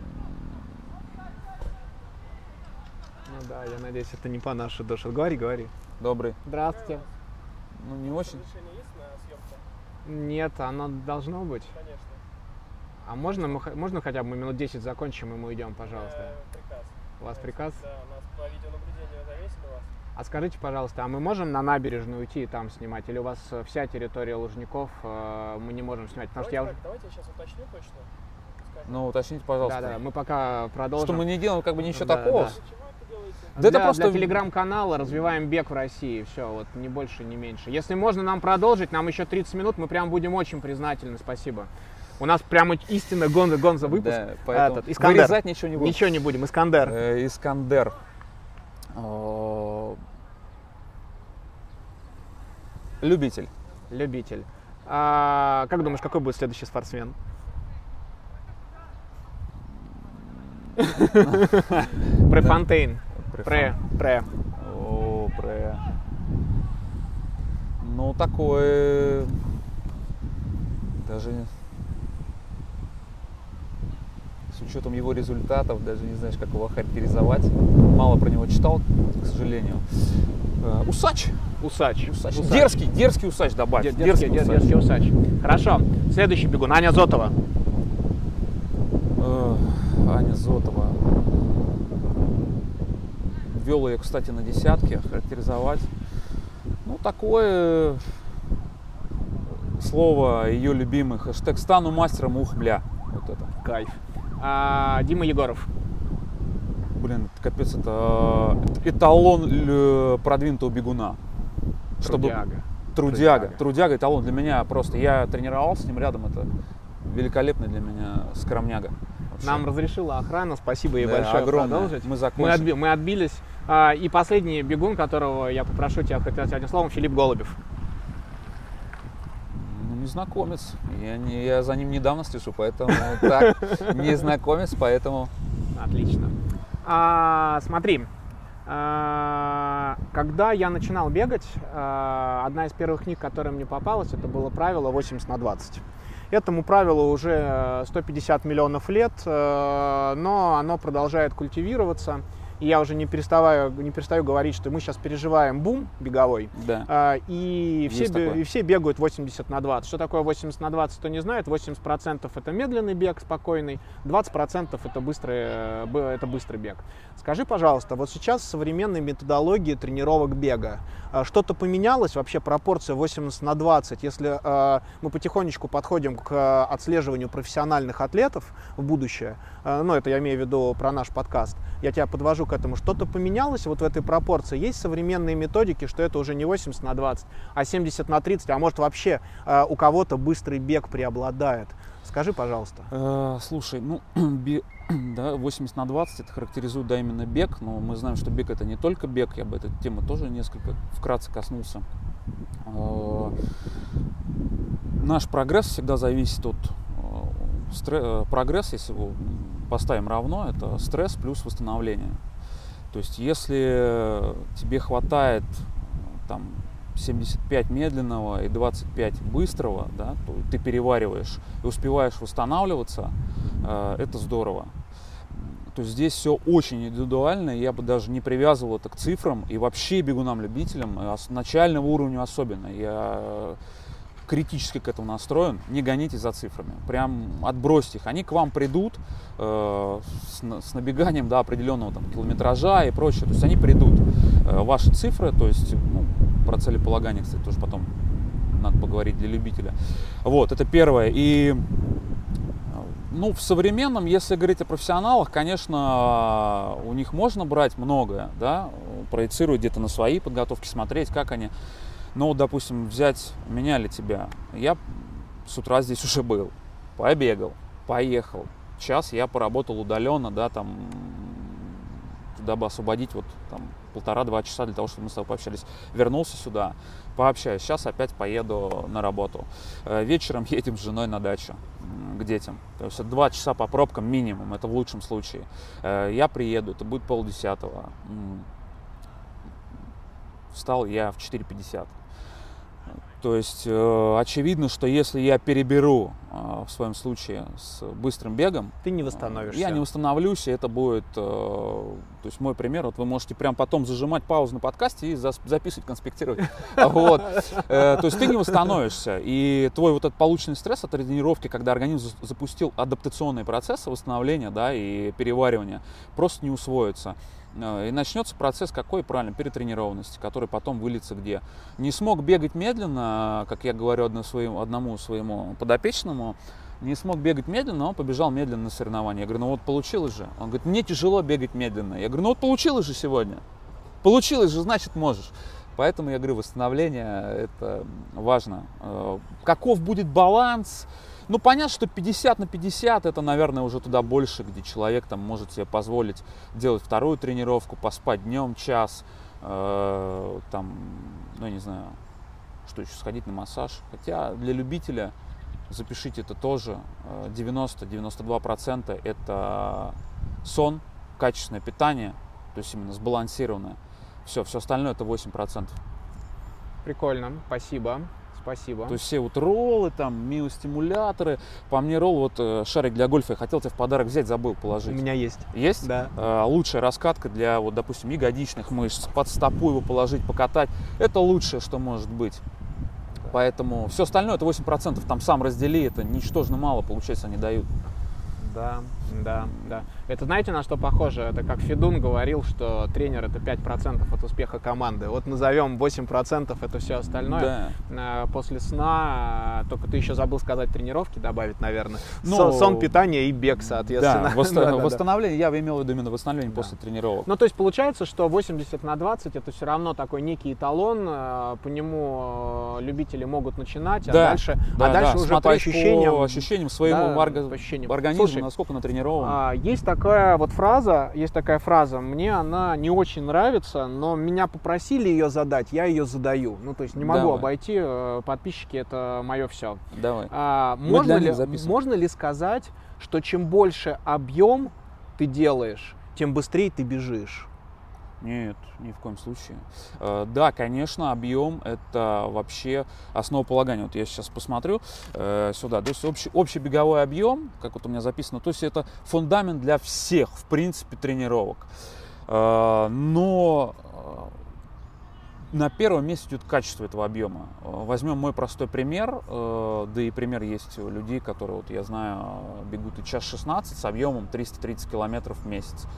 ну да, я надеюсь, это не по нашей душе. Говори, говори. Добрый. Здравствуйте. Ну, не очень. Нет, оно должно быть. Конечно. А можно, мы, можно хотя бы мы минут 10 закончим, и мы идем, пожалуйста? Э, приказ. У вас приказ? Да, у нас по видеонаблюдению завесили вас. А скажите, пожалуйста, а мы можем на набережную уйти и там снимать? Или у вас э, вся территория Лужников э, мы не можем снимать? Потому давайте, что я... давайте я сейчас уточню точно. Ну, уточните, пожалуйста. Да, да, мы пока продолжим. Что мы не делаем как бы ничего да, такого. Да. Да для, это просто... для телеграм-канала развиваем бег в России. Все, вот не больше, не меньше. Если можно нам продолжить, нам еще 30 минут, мы прям будем очень признательны. Спасибо. У нас прямо истинно Гонза Гонза выпуск. Да, поэтому Этот, Искандер. Вырезать ничего не будем. Ничего не будем. Искандер. Э, Искандер. Любитель. Любитель. А, как думаешь, какой будет следующий спортсмен? Префонтейн. Пре. Пре. О, пре. Ну, такое... Даже с учетом его результатов, даже не знаешь, как его характеризовать. Мало про него читал, к сожалению. Э, Усач. Усач. Усач. Усач. Дерзкий, дерзкий усач добавь. Дер- Дерзкий, дер- усач. дерзкий усач. Хорошо. Следующий бегун. Аня Зотова. Э, Аня Зотова. Вел ее, кстати, на десятке, характеризовать. Ну, такое слово ее любимый хэштег «Стану мастером ух, бля». Вот это. Кайф. А, Дима Егоров. Блин, капец, это э, эталон э, продвинутого бегуна. Чтобы Трудяга. трудяга, Трудяга. трудяга, эталон для меня просто. Я тренировался с ним рядом, это великолепный для меня скромняга. Вообще. Нам разрешила охрана, спасибо ей Да, большое огромное. продолжить. Мы Мы, закончим. отби- мы отбились. А, и последний бегун, которого я попрошу тебя хоть одним словом, Филипп Голубев. Незнакомец. Я, не, я за ним недавно слежу, поэтому так, незнакомец, поэтому... Отлично. А, смотри, а, когда я начинал бегать, а, одна из первых книг, которая мне попалась, это было правило 80 на 20. Этому правилу уже 150 миллионов лет, э, но оно продолжает культивироваться. И я уже не переставаю, не перестаю говорить, что мы сейчас переживаем бум беговой, Да. а, И все, и все бегают 80 на 20. Что такое 80 на 20, кто не знает. 80% это медленный бег, спокойный, 20% это быстрый, э, это быстрый бег. Скажи, пожалуйста, вот сейчас в современной методологии тренировок бега что-то поменялось? Вообще пропорция 80 на 20? Если э, мы потихонечку подходим к отслеживанию профессиональных атлетов в будущее, э, ну это я имею в виду про наш подкаст, я тебя подвожу к этому, что-то поменялось вот в этой пропорции? Есть современные методики, что это уже не 80 на 20, а 70 на 30, а может вообще у кого-то быстрый бег преобладает? Скажи, пожалуйста. Э, слушай, ну, бе- да, 80 на 20 это характеризует, да, именно бег, но мы знаем, что бег это не только бег, я бы этой темы тоже несколько вкратце коснулся. Э, Наш прогресс всегда зависит от э, э, прогресс, если его поставим равно, это стресс плюс восстановление. То есть, если тебе хватает э, там 75 медленного и 25 быстрого, да, ты перевариваешь и успеваешь восстанавливаться, э, это здорово. То есть здесь все очень индивидуально, я бы даже не привязывал это к цифрам и вообще бегунам-любителям, э, начального уровня особенно. Я э, критически к этому настроен, не гонитесь за цифрами, прям отбросьте их. Они к вам придут э, с, с набеганием до определенного там, километража и прочее. То есть они придут. Э, ваши цифры, то есть ну, про целеполагание, кстати, тоже потом надо поговорить для любителя. Вот, это первое. И ну, в современном, если говорить о профессионалах, конечно, у них можно брать многое, да, проецировать где-то на свои подготовки, смотреть, как они. Вот, допустим, взять меня или тебя. Я с утра здесь уже был, побегал, поехал. Час я поработал удаленно, да, там, дабы освободить вот там полтора-два часа для того, чтобы мы с тобой пообщались. Вернулся сюда, пообщаюсь. Сейчас опять поеду на работу. Э, Вечером едем с женой на дачу к детям. То есть два часа по пробкам минимум, это в лучшем случае. Э, Я приеду, это будет полдесятого. Встал я в 4.50. То есть э, очевидно, что если я переберу в своем случае с быстрым бегом, Ты не восстановишься. я не восстановлюсь, и это будет, э, то есть мой пример, вот вы можете прям потом зажимать паузу на подкасте и записывать, конспектировать. Вот. Э, То есть ты не восстановишься, и твой вот этот полученный стресс от тренировки, когда организм за- запустил адаптационные процессы восстановления, да, и переваривания, просто не усвоится. Э, И начнется процесс какой, правильно, перетренированности, который потом выльется где? Не смог бегать медленно, как я говорю одному своему, одному подопечному, не смог бегать медленно, он побежал медленно на соревнования. Я говорю, ну вот получилось же. Он говорит, мне тяжело бегать медленно. Я говорю, ну вот получилось же сегодня. Получилось же, значит можешь. Поэтому я говорю, восстановление это важно. Э, Каков будет баланс? Ну, понятно, что 50 на 50 это, наверное, уже туда больше, где человек там может себе позволить делать вторую тренировку, поспать днем час, э, там, ну, не знаю, что еще, сходить на массаж. Хотя для любителя, запишите это тоже, э, 90-92% это сон, качественное питание, то есть именно сбалансированное. Все, все остальное это 8%. Прикольно, спасибо. Спасибо. То есть все вот роллы, там, миостимуляторы. По мне ролл, вот э, шарик для гольфа я хотел тебе в подарок взять, забыл У положить. меня есть. Есть? Да. Э, лучшая раскатка для, вот, допустим, ягодичных мышц, под стопу его положить, покатать. Это лучшее, что может быть. Поэтому все остальное это 8%. Там сам раздели, это ничтожно мало, получается, они дают. Да, да, да. Это знаете, на что похоже? Это как Федун говорил, что тренер это 5% от успеха команды. Вот назовем 8% это все остальное. Да. А, После сна, а, только ты еще забыл сказать тренировки добавить, наверное. Ну, Сон, сон, питание и бег, соответственно. Да, восста- Да, да, да. восстановление, я имел в виду именно восстановление Да. после тренировок. Ну, то есть получается, что 80 на 20 это все равно такой некий эталон, э, по нему э, любители могут начинать, а Да, дальше, Да, а дальше да, уже по ощущениям. по ощущениям своему да, по ощущениям. организму, Слушай, насколько натренирован. А, Есть такая вот фраза, есть такая фраза, мне она не очень нравится, но меня попросили ее задать, я ее задаю. Ну, то есть не могу Давай. обойти, э, подписчики это мое все. Давай. А, Мы можно, ли, можно ли сказать, что чем больше объем ты делаешь, тем быстрее ты бежишь? Нет, ни в коем случае. Э, Да, конечно, объем это вообще основополагание. Вот я сейчас посмотрю э, сюда. То есть общий, общий беговой объем, как вот у меня записано, то есть это фундамент для всех, в принципе, тренировок. Э, Но на первом месте идет качество этого объема. Возьмем мой простой пример, да и пример есть у людей, которые, вот я знаю, бегут и час 16 с объемом 330 километров в месяц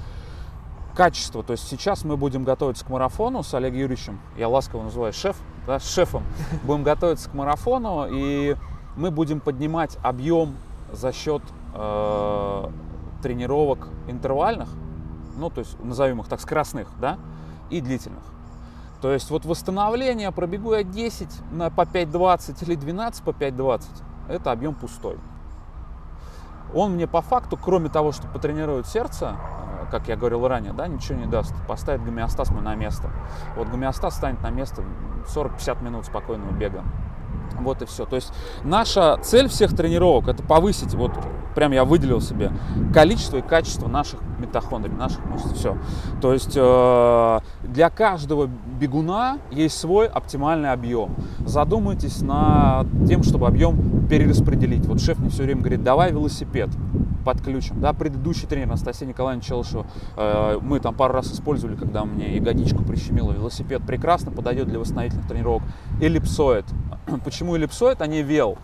качество. То есть сейчас мы будем готовиться к марафону с Олегом Юрьевичем. Я ласково называю шеф, да, с шефом. Будем готовиться к марафону, и мы будем поднимать объем за счет э, тренировок интервальных, ну, то есть назовем их так, скоростных, да, и длительных. То есть вот восстановление, пробегу я 10 на по 5.20 или 12 по 5.20, это объем пустой. Он мне по факту, кроме того, что потренирует сердце, э, как я говорил ранее, да, ничего не даст. Поставит гомеостаз мне на место. Вот гомеостаз станет на место 40-50 минут спокойного бега. Вот и все. То есть наша цель всех тренировок это повысить, вот прям я выделил себе количество и качество наших митохондрий, наших мышц. Все. То есть э, для каждого бегуна есть свой оптимальный объем. Задумайтесь над тем, чтобы объем перераспределить. Вот шеф мне все время говорит, давай велосипед подключим. Да, предыдущий тренер Анастасия Николаевна Челышева, э, мы там пару раз использовали, когда мне ягодичку прищемило. Велосипед прекрасно подойдет для восстановительных тренировок. Эллипсоид. Почему эллипсоид, а не вел?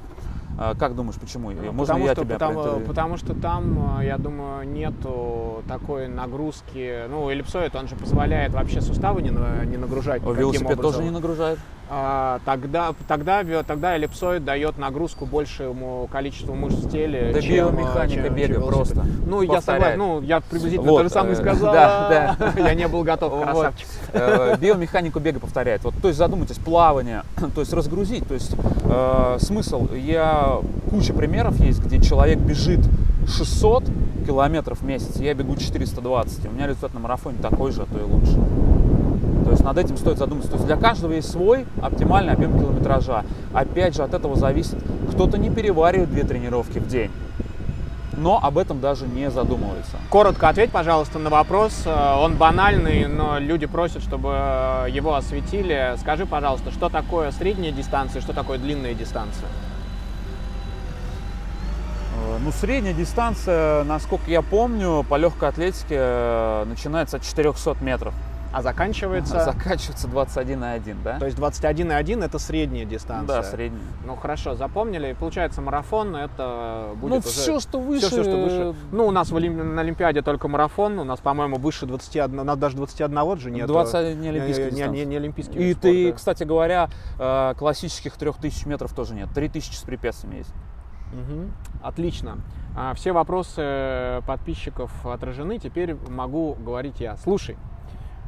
Э, Как думаешь, почему? Можно потому, я что, тебя потому, потому что там, э, я думаю, нету такой нагрузки. Ну, эллипсоид, он же позволяет вообще суставы не, не нагружать. О, Велосипед образом. тоже не нагружает? А, тогда, тогда, тогда эллипсоид дает нагрузку большему количеству мышц в теле, Это чем, биомеханика чем- чем бега велосипед. просто. Ну, я Повторяет. согласен, ну, я приблизительно Вот, то же самое э, сказал. да, Я не был готов, красавчик. Э, биомеханику бега повторяет. Вот, то есть задумайтесь, плавание, то есть разгрузить. То есть э, смысл, я куча примеров есть, где человек бежит 600 километров в месяц, я бегу 420, и у меня результат на марафоне такой же, а то и лучше. То есть над этим стоит задуматься. То есть для каждого есть свой оптимальный объем километража. Опять же, от этого зависит, кто-то не переваривает две тренировки в день, но об этом даже не задумывается. Коротко ответь, пожалуйста, на вопрос. Э, Он банальный, но люди просят, чтобы э, его осветили. Скажи, пожалуйста, что такое средняя дистанция, что такое длинная дистанция? Ну, средняя дистанция, насколько я помню, по легкой атлетике э, начинается от 400 метров. А заканчивается... Заканчивается 21,1, да? То есть 21,1 это средняя дистанция. Да, средняя. Ну хорошо, запомнили. Получается, марафон это будет Ну, уже... все, что выше. Всё, всё, что выше. Ну, у нас в Олим- на Олимпиаде только марафон, у нас, по-моему, выше 21, у нас даже 21 же нет. 21 не олимпийская не, не, дистанция. не олимпийский И ты, спорта. кстати говоря, э, классических 3000 метров тоже нет. 3000 с препятствиями есть. Мгм. Отлично. А, Все вопросы подписчиков отражены, теперь могу говорить я. Слушай,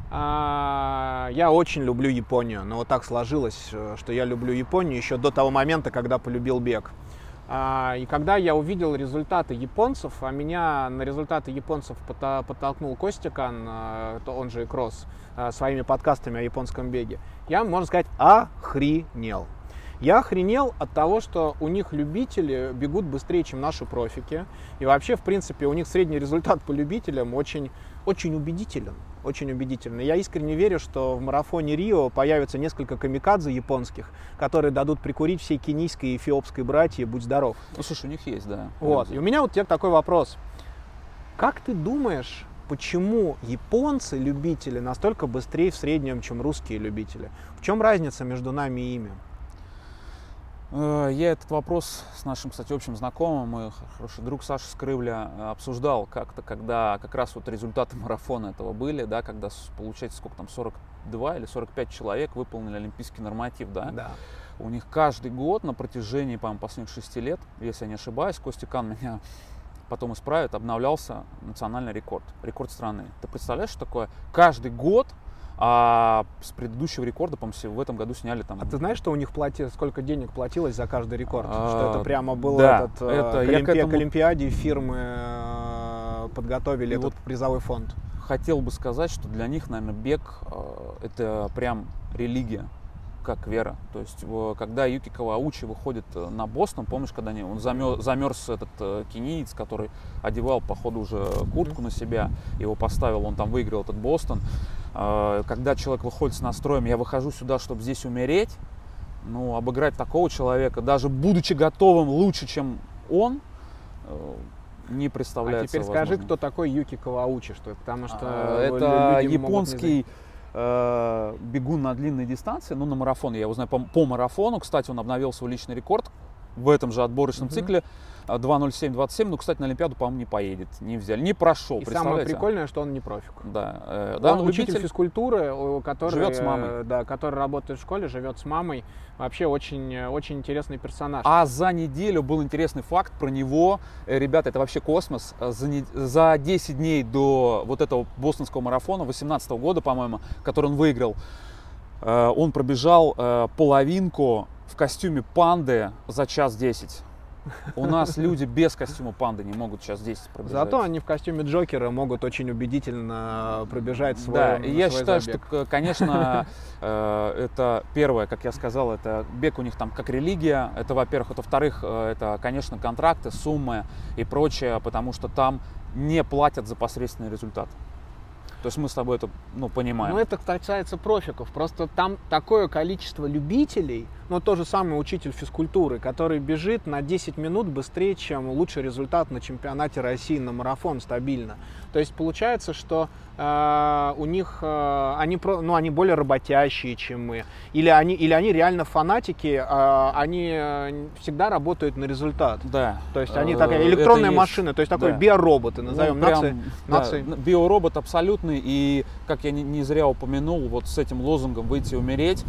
а, я очень люблю Японию, но вот так сложилось, э, что я люблю Японию еще до того момента, когда полюбил бег. А, И когда я увидел результаты японцев, а меня на результаты японцев подтолкнул Костикан, э, он же и Кросс, э, своими подкастами о японском беге, я, можно сказать, охренел. Я охренел от того, что у них любители бегут быстрее, чем наши профики. И вообще, в принципе, у них средний результат по любителям очень, очень убедителен. Очень убедительный. Я искренне верю, что в марафоне Рио появится несколько камикадзе японских, которые дадут прикурить всей кенийской и эфиопской братье «Будь здоров». Ну, слушай, у них есть, да. Вот. И у меня вот тебе такой вопрос. Как ты думаешь, почему японцы, любители, настолько быстрее в среднем, чем русские любители? В чем разница между нами и ими? Э, Я этот вопрос с нашим, кстати, общим знакомым, мой хороший друг Саша Скрывля, э, обсуждал как-то, когда как раз вот результаты марафона этого были, да, когда, получается, сколько там, 42 или 45 человек выполнили олимпийский норматив, да? Да. У них каждый год на протяжении, по-моему, последних шести лет, если я не ошибаюсь, Костя Кан меня потом исправит, обновлялся национальный рекорд, рекорд страны. Ты представляешь, что такое? Каждый год а с предыдущего рекорда, по-моему, в этом году сняли там А ты знаешь, что у них плати... сколько денег платилось за каждый рекорд? А, что это прямо был да, этот, э, это к, Олимпи- этому- к Олимпиаде фирмы э, подготовили И этот вот призовой фонд. хотел бы сказать, что для них, наверное, бег э, это прям религия, как вера. То есть, когда Юки Каваучи выходит на Бостон, помнишь, когда они, он замерз, замерз этот э, кениец, который одевал, походу, уже куртку на себя, его поставил, он там выиграл этот Бостон. Э, Когда человек выходит с настроем, я выхожу сюда, чтобы здесь умереть, ну, обыграть такого человека, даже будучи готовым лучше, чем он, э, не А представляется теперь скажи, возможным. кто такой Юки Каваучи, что потому что А, э, Это японский э, бегун на длинной дистанции, ну на марафон, я его знаю по, по марафону. Кстати, он обновил свой личный рекорд в этом же отборочном Мгм. цикле 2.07.27. Ну, кстати, на Олимпиаду, по-моему, не поедет, не взяли, не прошел. И самое прикольное, что он не профик. Да, э, да, он учитель, учитель. физкультуры, который, Живет с мамой. э, Да, который работает в школе, живет с мамой. Вообще очень, э, очень интересный персонаж. А за неделю был интересный факт про него. Э, Ребята, это вообще космос. За, не- за 10 дней до вот этого бостонского марафона 18 года, по-моему, который он выиграл, он пробежал половинку в костюме панды за час 10. У нас люди без костюма панды не могут час 10 пробежать. Зато они в костюме Джокера могут очень убедительно пробежать свой Да, и я свой считаю, забег. что, конечно, э, это первое, как я сказал, это бег у них там как религия. Это, во-первых, это, во-вторых, э, это, конечно, контракты, суммы и прочее, потому что там не платят за посредственный результат. То есть мы с тобой это, ну, понимаем. Ну, это касается профиков. Просто там такое количество любителей, ну, тот же самый учитель физкультуры, который бежит на 10 минут быстрее, чем лучший результат на чемпионате России на марафон стабильно. То есть получается, что э, у них э, они, про, ну, они более работящие, чем мы. Или они, или они реально фанатики, э, они э, всегда работают на результат. да. То есть они Э, такая это электронная есть- машина, то есть такой да. биороботы, Ну, назовем прям, нации. да, нации. биоробот абсолютный, и, как я не, не зря упомянул, вот с этим лозунгом «выйти и умереть»,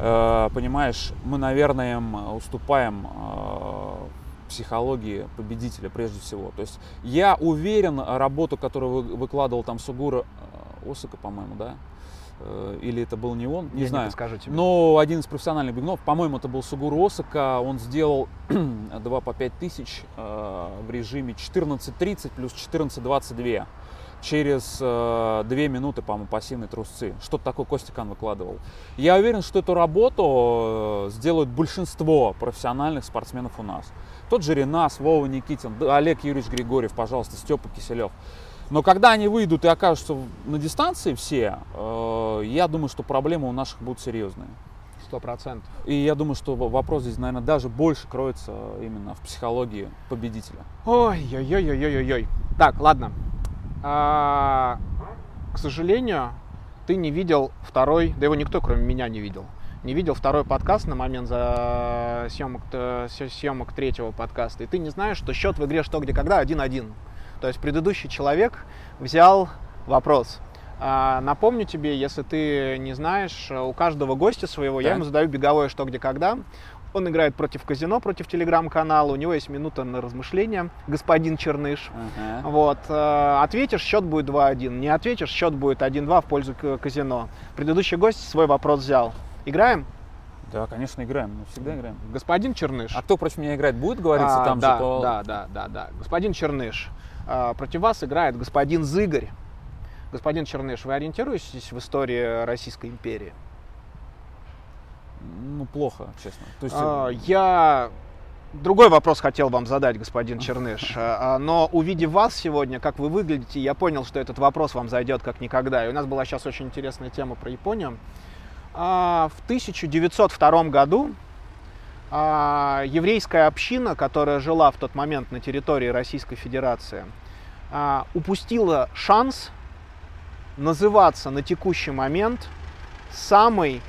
э, понимаешь, мы, наверное, им уступаем э, психологии победителя прежде всего. То есть я уверен, работу, которую вы- выкладывал там Сугура э, Осака, по-моему, да? Э, Или это был не он, не Я знаю. подскажу тебе. Но один из профессиональных бегунов, по-моему, это был Сугуру Осака, он сделал 2 по 5 тысяч э, в режиме 14.30 плюс 14.22 через э, 2 минуты, по-моему, пассивной трусцы. Что-то такое Костикан выкладывал. Я уверен, что эту работу сделают большинство профессиональных спортсменов у нас. Тот же Ренас, Вова Никитин, Олег Юрьевич Григорьев, пожалуйста, Степа Киселев. Но когда они выйдут и окажутся на дистанции все, э, я думаю, что проблемы у наших будут серьезные. Сто процентов. И я думаю, что вопрос здесь, наверное, даже больше кроется именно в психологии победителя. Ой-ой-ой-ой-ой-ой. Так, ладно. А, к сожалению, ты не видел второй, да его никто, кроме меня, не видел. Не видел второй подкаст на момент за съемок, т- с- съемок третьего подкаста. И ты не знаешь, что счет в игре «Что, где, когда» 1-1. То есть предыдущий человек взял вопрос. А, напомню тебе, если ты не знаешь, у каждого гостя своего я Так. ему задаю беговое «Что, где, когда». Он играет против казино, против телеграм-канала. У него есть минута на размышление. Господин Черныш. Ага. Вот. э, Ответишь, счет будет 2-1. Не ответишь, счет будет 1-2 в пользу казино. Предыдущий гость свой вопрос взял. Играем? Да, конечно, играем. Мы всегда играем. Господин Черныш. А кто против меня играет, будет говориться А, там да, же по... да, да, да, да. Господин Черныш. а, Против вас играет господин Зыгорь. Господин Черныш, вы ориентируетесь в истории Российской империи? ну, плохо, честно. То есть, А, э, Я другой вопрос хотел вам задать, господин Черныш. А, а, Но увидев вас сегодня, как вы выглядите, я понял, что этот вопрос вам зайдет как никогда. И у нас была сейчас очень интересная тема про Японию. А, В 1902 году а, еврейская община, которая жила в тот момент на территории Российской Федерации, а, упустила шанс называться на текущий момент самой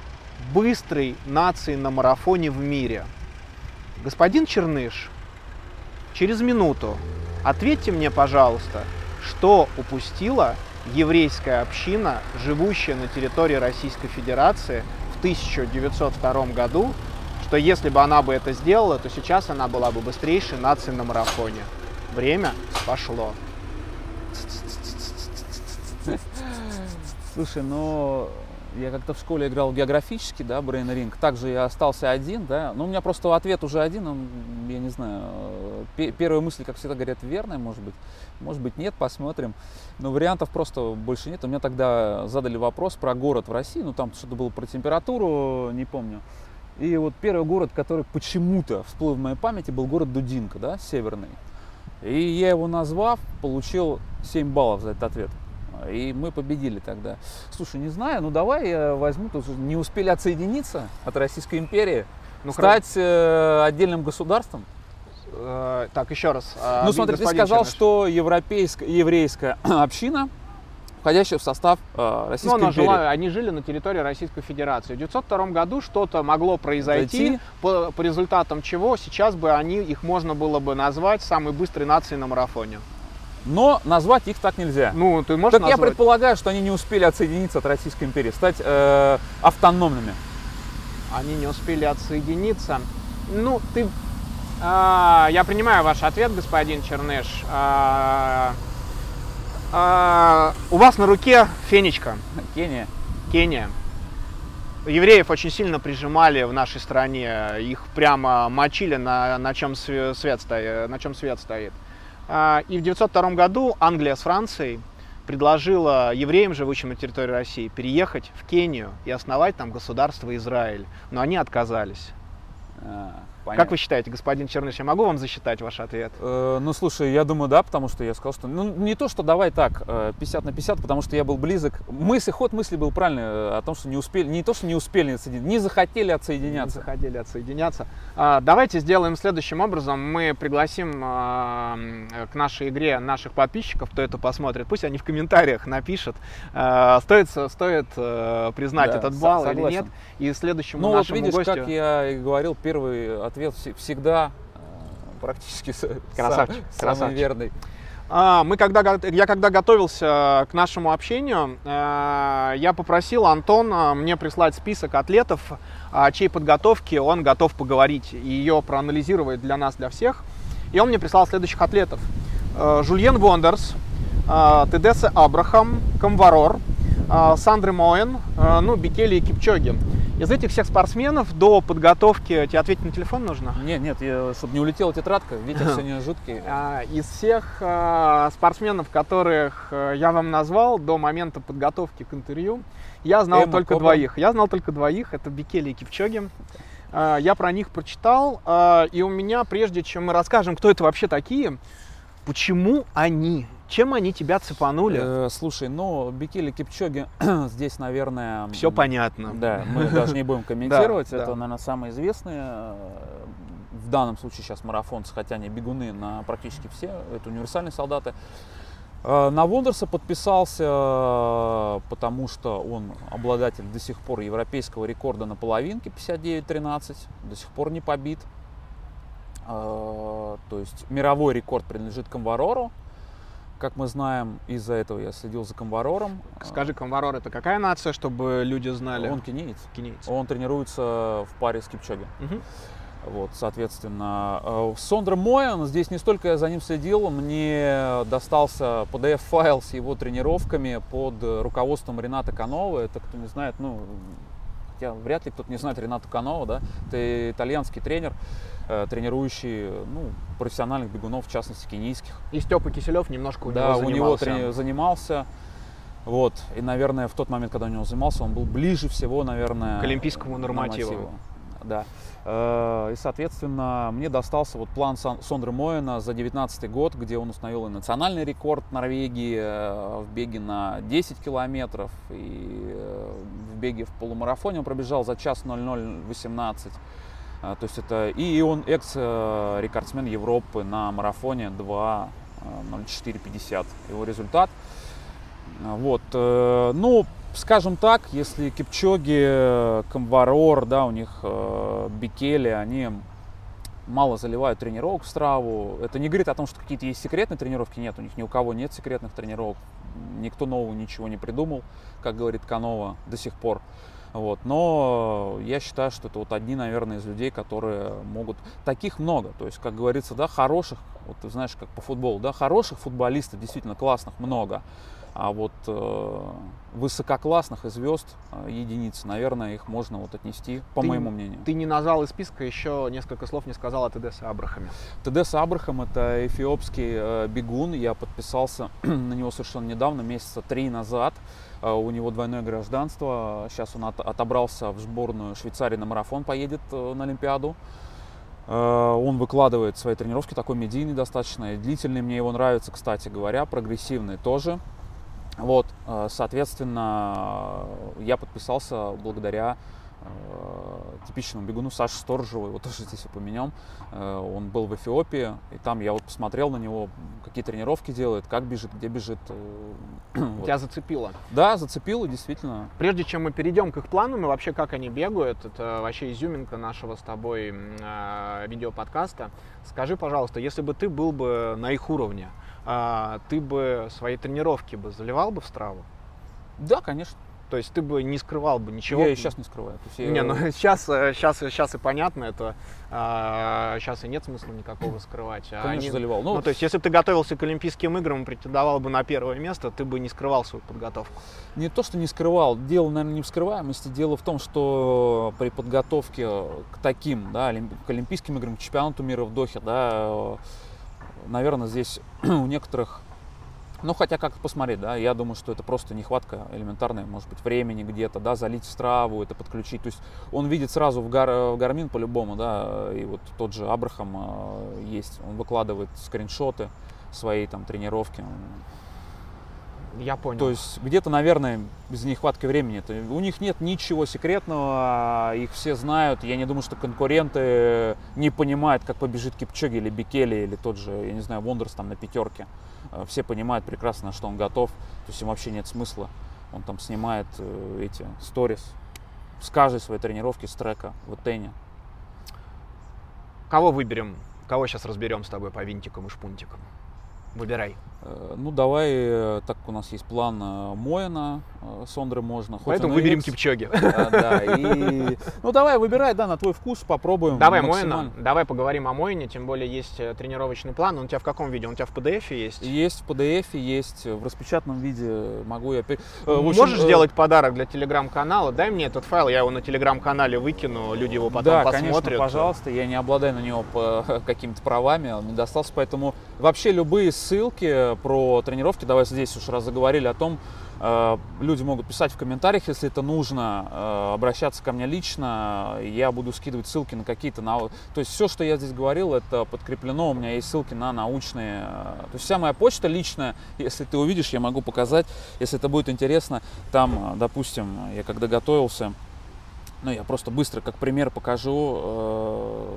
быстрой нацией на марафоне в мире. Господин Черныш, через минуту ответьте мне, пожалуйста, что упустила еврейская община, живущая на территории Российской Федерации в 1902 году, что если бы она бы это сделала, то сейчас она была бы быстрейшей нацией на марафоне. Время пошло. Слушай, ну я как-то в школе играл географически, да, Brain Ring. Также я остался один, да. Но у меня просто ответ уже один, он, я не знаю, э, пе- первая мысль, как всегда говорят, верная, может быть. Может быть, нет, посмотрим. Но вариантов просто больше нет. У меня тогда задали вопрос про город в России, ну там что-то было про температуру, не помню. И вот первый город, который почему-то всплыл в моей памяти, был город Дудинка, да, северный. И я его назвав, получил 7 баллов за этот ответ. И мы победили тогда. Слушай, не знаю, ну давай я возьму, тут не успели отсоединиться от Российской империи, Ну, стать э, отдельным государством. Э, Так, еще раз. А, ну смотри, ты сказал, Черныш. что европейская, еврейская община, входящая в состав э, Ну, Российской она империи. жила, они жили на территории Российской Федерации. В 1902 году что-то могло произойти, по, по результатам чего сейчас бы они, их можно было бы назвать самой быстрой нацией на марафоне. Но назвать их так нельзя. Ну, ты можешь так я назвать? предполагаю, что они не успели отсоединиться от Российской империи, стать э, автономными. Они не успели отсоединиться. Ну, ты... а, я принимаю ваш ответ, господин Черныш. А, а, у вас на руке фенечка. Кения. Кения. Евреев очень сильно прижимали в нашей стране, их прямо мочили, на, на, чем, све- свет стоит, на чем свет стоит. И в 1902 году Англия с Францией предложила евреям, живущим на территории России, переехать в Кению и основать там государство Израиль. Но они отказались. А, Как понятно. вы считаете, господин Черныш, я могу вам засчитать ваш ответ? Э, Ну, слушай, я думаю, да, потому что я сказал, что... Ну, не то, что давай так, э, 50 на 50, потому что я был близок. Мысль, ход мысли был правильный э, о том, что не успели... Не то, что не успели отсоединиться, не захотели Не отсоединяться. захотели отсоединяться. А, Давайте сделаем следующим образом. Мы пригласим а, к нашей игре наших подписчиков, кто это посмотрит. Пусть они в комментариях напишут, а, стоит, стоит э, признать Да, этот балл или нет. И следующему Ну, вот нашему видишь, гостю... как я и говорил, первый ответ вс- всегда э, практически с- Красавчик, сам- самый красавчик. верный. А, Мы когда, я когда готовился к нашему общению, э, я попросил Антона мне прислать список атлетов, о чьей подготовке он готов поговорить и ее проанализировать для нас, для всех. И он мне прислал следующих атлетов. Э, Жульен Вондерс, э, Тедесе Абрахам, Камварор, э, Сандры Моэн, э, ну, Бикели и Кипчоги. Из этих всех спортсменов до подготовки... Тебе ответить на телефон нужно? Нет, нет, чтобы не улетела тетрадка, ветер сегодня жуткий. А, Из всех спортсменов, которых э, я вам назвал до момента подготовки к интервью, я знал Эмма только Кобран. двоих. Я знал только двоих. Это Бикели и Кипчоги. Я про них прочитал, и у меня, прежде чем мы расскажем, кто это вообще такие, почему они, чем они тебя цепанули, Э, слушай, ну, Бикели Кипчоги здесь, наверное... все понятно. Да, мы даже не будем комментировать. Да, Это, да. наверное, самые известные. э, В данном случае сейчас марафонцы, хотя они бегуны на практически все. Это универсальные солдаты. Э, На Вондерса подписался, э, потому что он обладатель до сих пор европейского рекорда на половинке 59-13. До сих пор не побит. То есть мировой рекорд принадлежит Камварору. Как мы знаем, из-за этого я следил за Камварором. Скажи, Камварор это какая нация, чтобы люди знали? Он кенеец. Кенийцы. Он тренируется в паре с Кипчоги. Мгм. Вот, соответственно, э, Сондра Моян, здесь не столько я за ним следил, мне достался PDF-файл с его тренировками под руководством Рената Канова. Это, кто не знает, ну, хотя вряд ли кто-то не знает Рената Канова, да, это итальянский тренер, тренирующий, ну, профессиональных бегунов, в частности, кенийских. И Степа Киселев немножко у да, него у него занимался. трени- занимался. Вот. И, наверное, в тот момент, когда у него занимался, он был ближе всего, наверное... К олимпийскому нормативу. Да. Э, и, соответственно, мне достался вот план Сондры Моена за 2019 год, где он установил и национальный рекорд Норвегии э, в беге на 10 километров, и э, в беге в полумарафоне он пробежал за час 0018. То есть это и он экс-рекордсмен Европы на марафоне 2.04.50. Его результат. Вот. Ну, скажем так, если Кипчоги, Камварор, да, у них э, Бикели, они мало заливают тренировок в страву. Это не говорит о том, что какие-то есть секретные тренировки. Нет, у них ни у кого нет секретных тренировок. Никто нового ничего не придумал, как говорит Канова до сих пор. Вот. Но я считаю, что это вот одни, наверное, из людей, которые могут... Таких много. То есть, как говорится, да, хороших, вот ты знаешь, как по футболу, да, хороших футболистов действительно классных много. А вот э, высококлассных и звезд э, единицы, наверное, их можно вот отнести, по ты, моему мнению. Ты не назвал из списка еще несколько слов не сказал о Тедесе Абрахаме. Тедес Абрахам это эфиопский э, бегун. Я подписался на него совершенно недавно, месяца три назад. Э, у него двойное гражданство. Сейчас он от, отобрался в сборную Швейцарии на марафон, поедет э, на Олимпиаду. Э, он выкладывает свои тренировки, такой медийный достаточно, длительный, мне его нравится, кстати говоря, прогрессивный тоже. Вот, э, соответственно, я подписался благодаря типичному бегуну Саше Сторожеву, его тоже здесь упомянем. Э, он был в Эфиопии, и там я вот посмотрел на него, какие тренировки делает, как бежит, где бежит. Вот. Тебя зацепило? Да, зацепило, действительно. Прежде чем мы перейдем к их планам и вообще как они бегают, это вообще изюминка нашего с тобой видеоподкаста. Скажи, пожалуйста, если бы ты был бы на их уровне, а, ты бы свои тренировки бы заливал бы в страву? Да, конечно. То есть ты бы не скрывал бы ничего. Я и сейчас не скрываю. То есть я... Не, ну сейчас, сейчас, сейчас и понятно, это а, сейчас и нет смысла никакого скрывать. А Конечно, они, заливал. Ну, ну, то есть, если бы ты готовился к Олимпийским играм и претендовал бы на первое место, ты бы не скрывал свою подготовку. Не то, что не скрывал. Дело, наверное, не в скрываемости. Дело в том, что при подготовке к таким, да, к Олимпийским играм, к чемпионату мира в Дохе, да, наверное, здесь у некоторых, ну, хотя как посмотреть, да, я думаю, что это просто нехватка элементарная, может быть, времени где-то, да, залить страву, это подключить. То есть он видит сразу в, гар, в Гармин по-любому, да, и вот тот же Абрахам э, есть, он выкладывает скриншоты своей там тренировки. Я понял. То есть где-то, наверное, из нехватки времени. У них нет ничего секретного, их все знают. Я не думаю, что конкуренты не понимают, как побежит Кипчоги или Бикели, или тот же, я не знаю, Вондерс там на пятерке. Э, все понимают прекрасно, что он готов. То есть им вообще нет смысла. Он там снимает э, эти сторис с каждой своей тренировки с трека в Тене. Кого выберем? Кого сейчас разберем с тобой по винтикам и шпунтикам? Выбирай. Э, ну, давай, э, так как у нас есть план э, Моина, Сондры можно. Поэтому выберем X. Кипчоги. Да, и... Ну, давай, выбирай, да, на твой вкус, попробуем. Давай Моина, давай поговорим о Моине, тем более есть тренировочный план. Он у тебя в каком виде? Он у тебя в PDF есть? Есть в PDF, есть в распечатанном виде. Могу я... Общем, Можешь сделать подарок для телеграм-канала? Дай мне этот файл, я его на телеграм-канале выкину, люди его потом да, посмотрят. Да, конечно, пожалуйста. Я не обладаю на него какими-то правами, он не достался, поэтому вообще любые ссылки про тренировки, давай здесь уж раз заговорили о том, э, люди могут писать в комментариях, если это нужно, э, обращаться ко мне лично, я буду скидывать ссылки на какие-то, на... то есть все, что я здесь говорил, это подкреплено, у меня есть ссылки на научные, э, то есть вся моя почта личная, если ты увидишь, я могу показать, если это будет интересно, там, допустим, я когда готовился, ну, я просто быстро как пример покажу,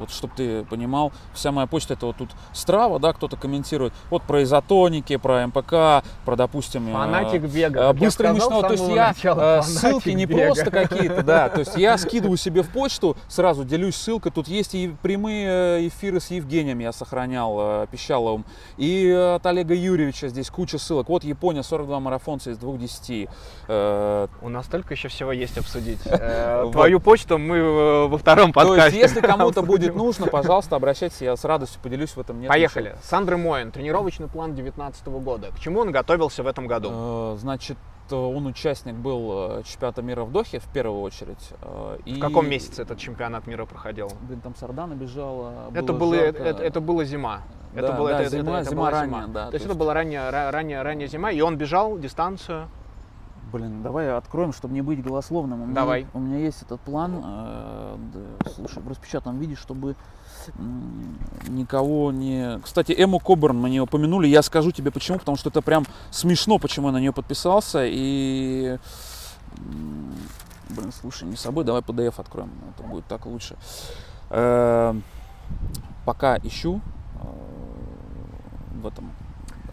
вот чтобы ты понимал, вся моя почта это вот тут Страва, да, кто-то комментирует. Вот про изотоники, про МПК, про, допустим... Э, фанатик бега. Быстрый мышного. То есть я начала, ссылки не бега. просто какие-то, да. То есть я скидываю себе в почту, сразу делюсь ссылкой. Тут есть и прямые эфиры с Евгением я сохранял, э, Пищаловым. И от Олега Юрьевича здесь куча ссылок. Вот Япония, 42 марафонца из 2-10. Э, У нас только еще всего есть обсудить. Твою почту мы во втором подкасте. То есть если кому-то будет будет нужно, пожалуйста, обращайтесь, я с радостью поделюсь в этом. Нет Поехали. Ничего. Сандра Моин, тренировочный план 2019 года. К чему он готовился в этом году? Э, значит, он участник был э, чемпионата мира в Дохе в первую очередь. э, В и- каком месяце этот чемпионат мира проходил? Блин, там Сардана бежала. Это, было было, это, это было зима. Это Да, было, да, это, это- зима- это зима была ранняя, зима. да, То то есть это есть- была ранняя, ра- ранняя, ранняя зима, и он бежал дистанцию. Блин, давай откроем, чтобы не быть голословным. У меня- Давай. У меня есть этот план, э, да, слушай, в распечатанном виде, чтобы никого не... Кстати, Эму Коберн мы не упомянули, я скажу тебе почему, потому что это прям смешно, почему я на нее подписался, и... Блин, слушай, не с собой, давай PDF откроем, это будет так лучше. Э, Пока ищу э, в этом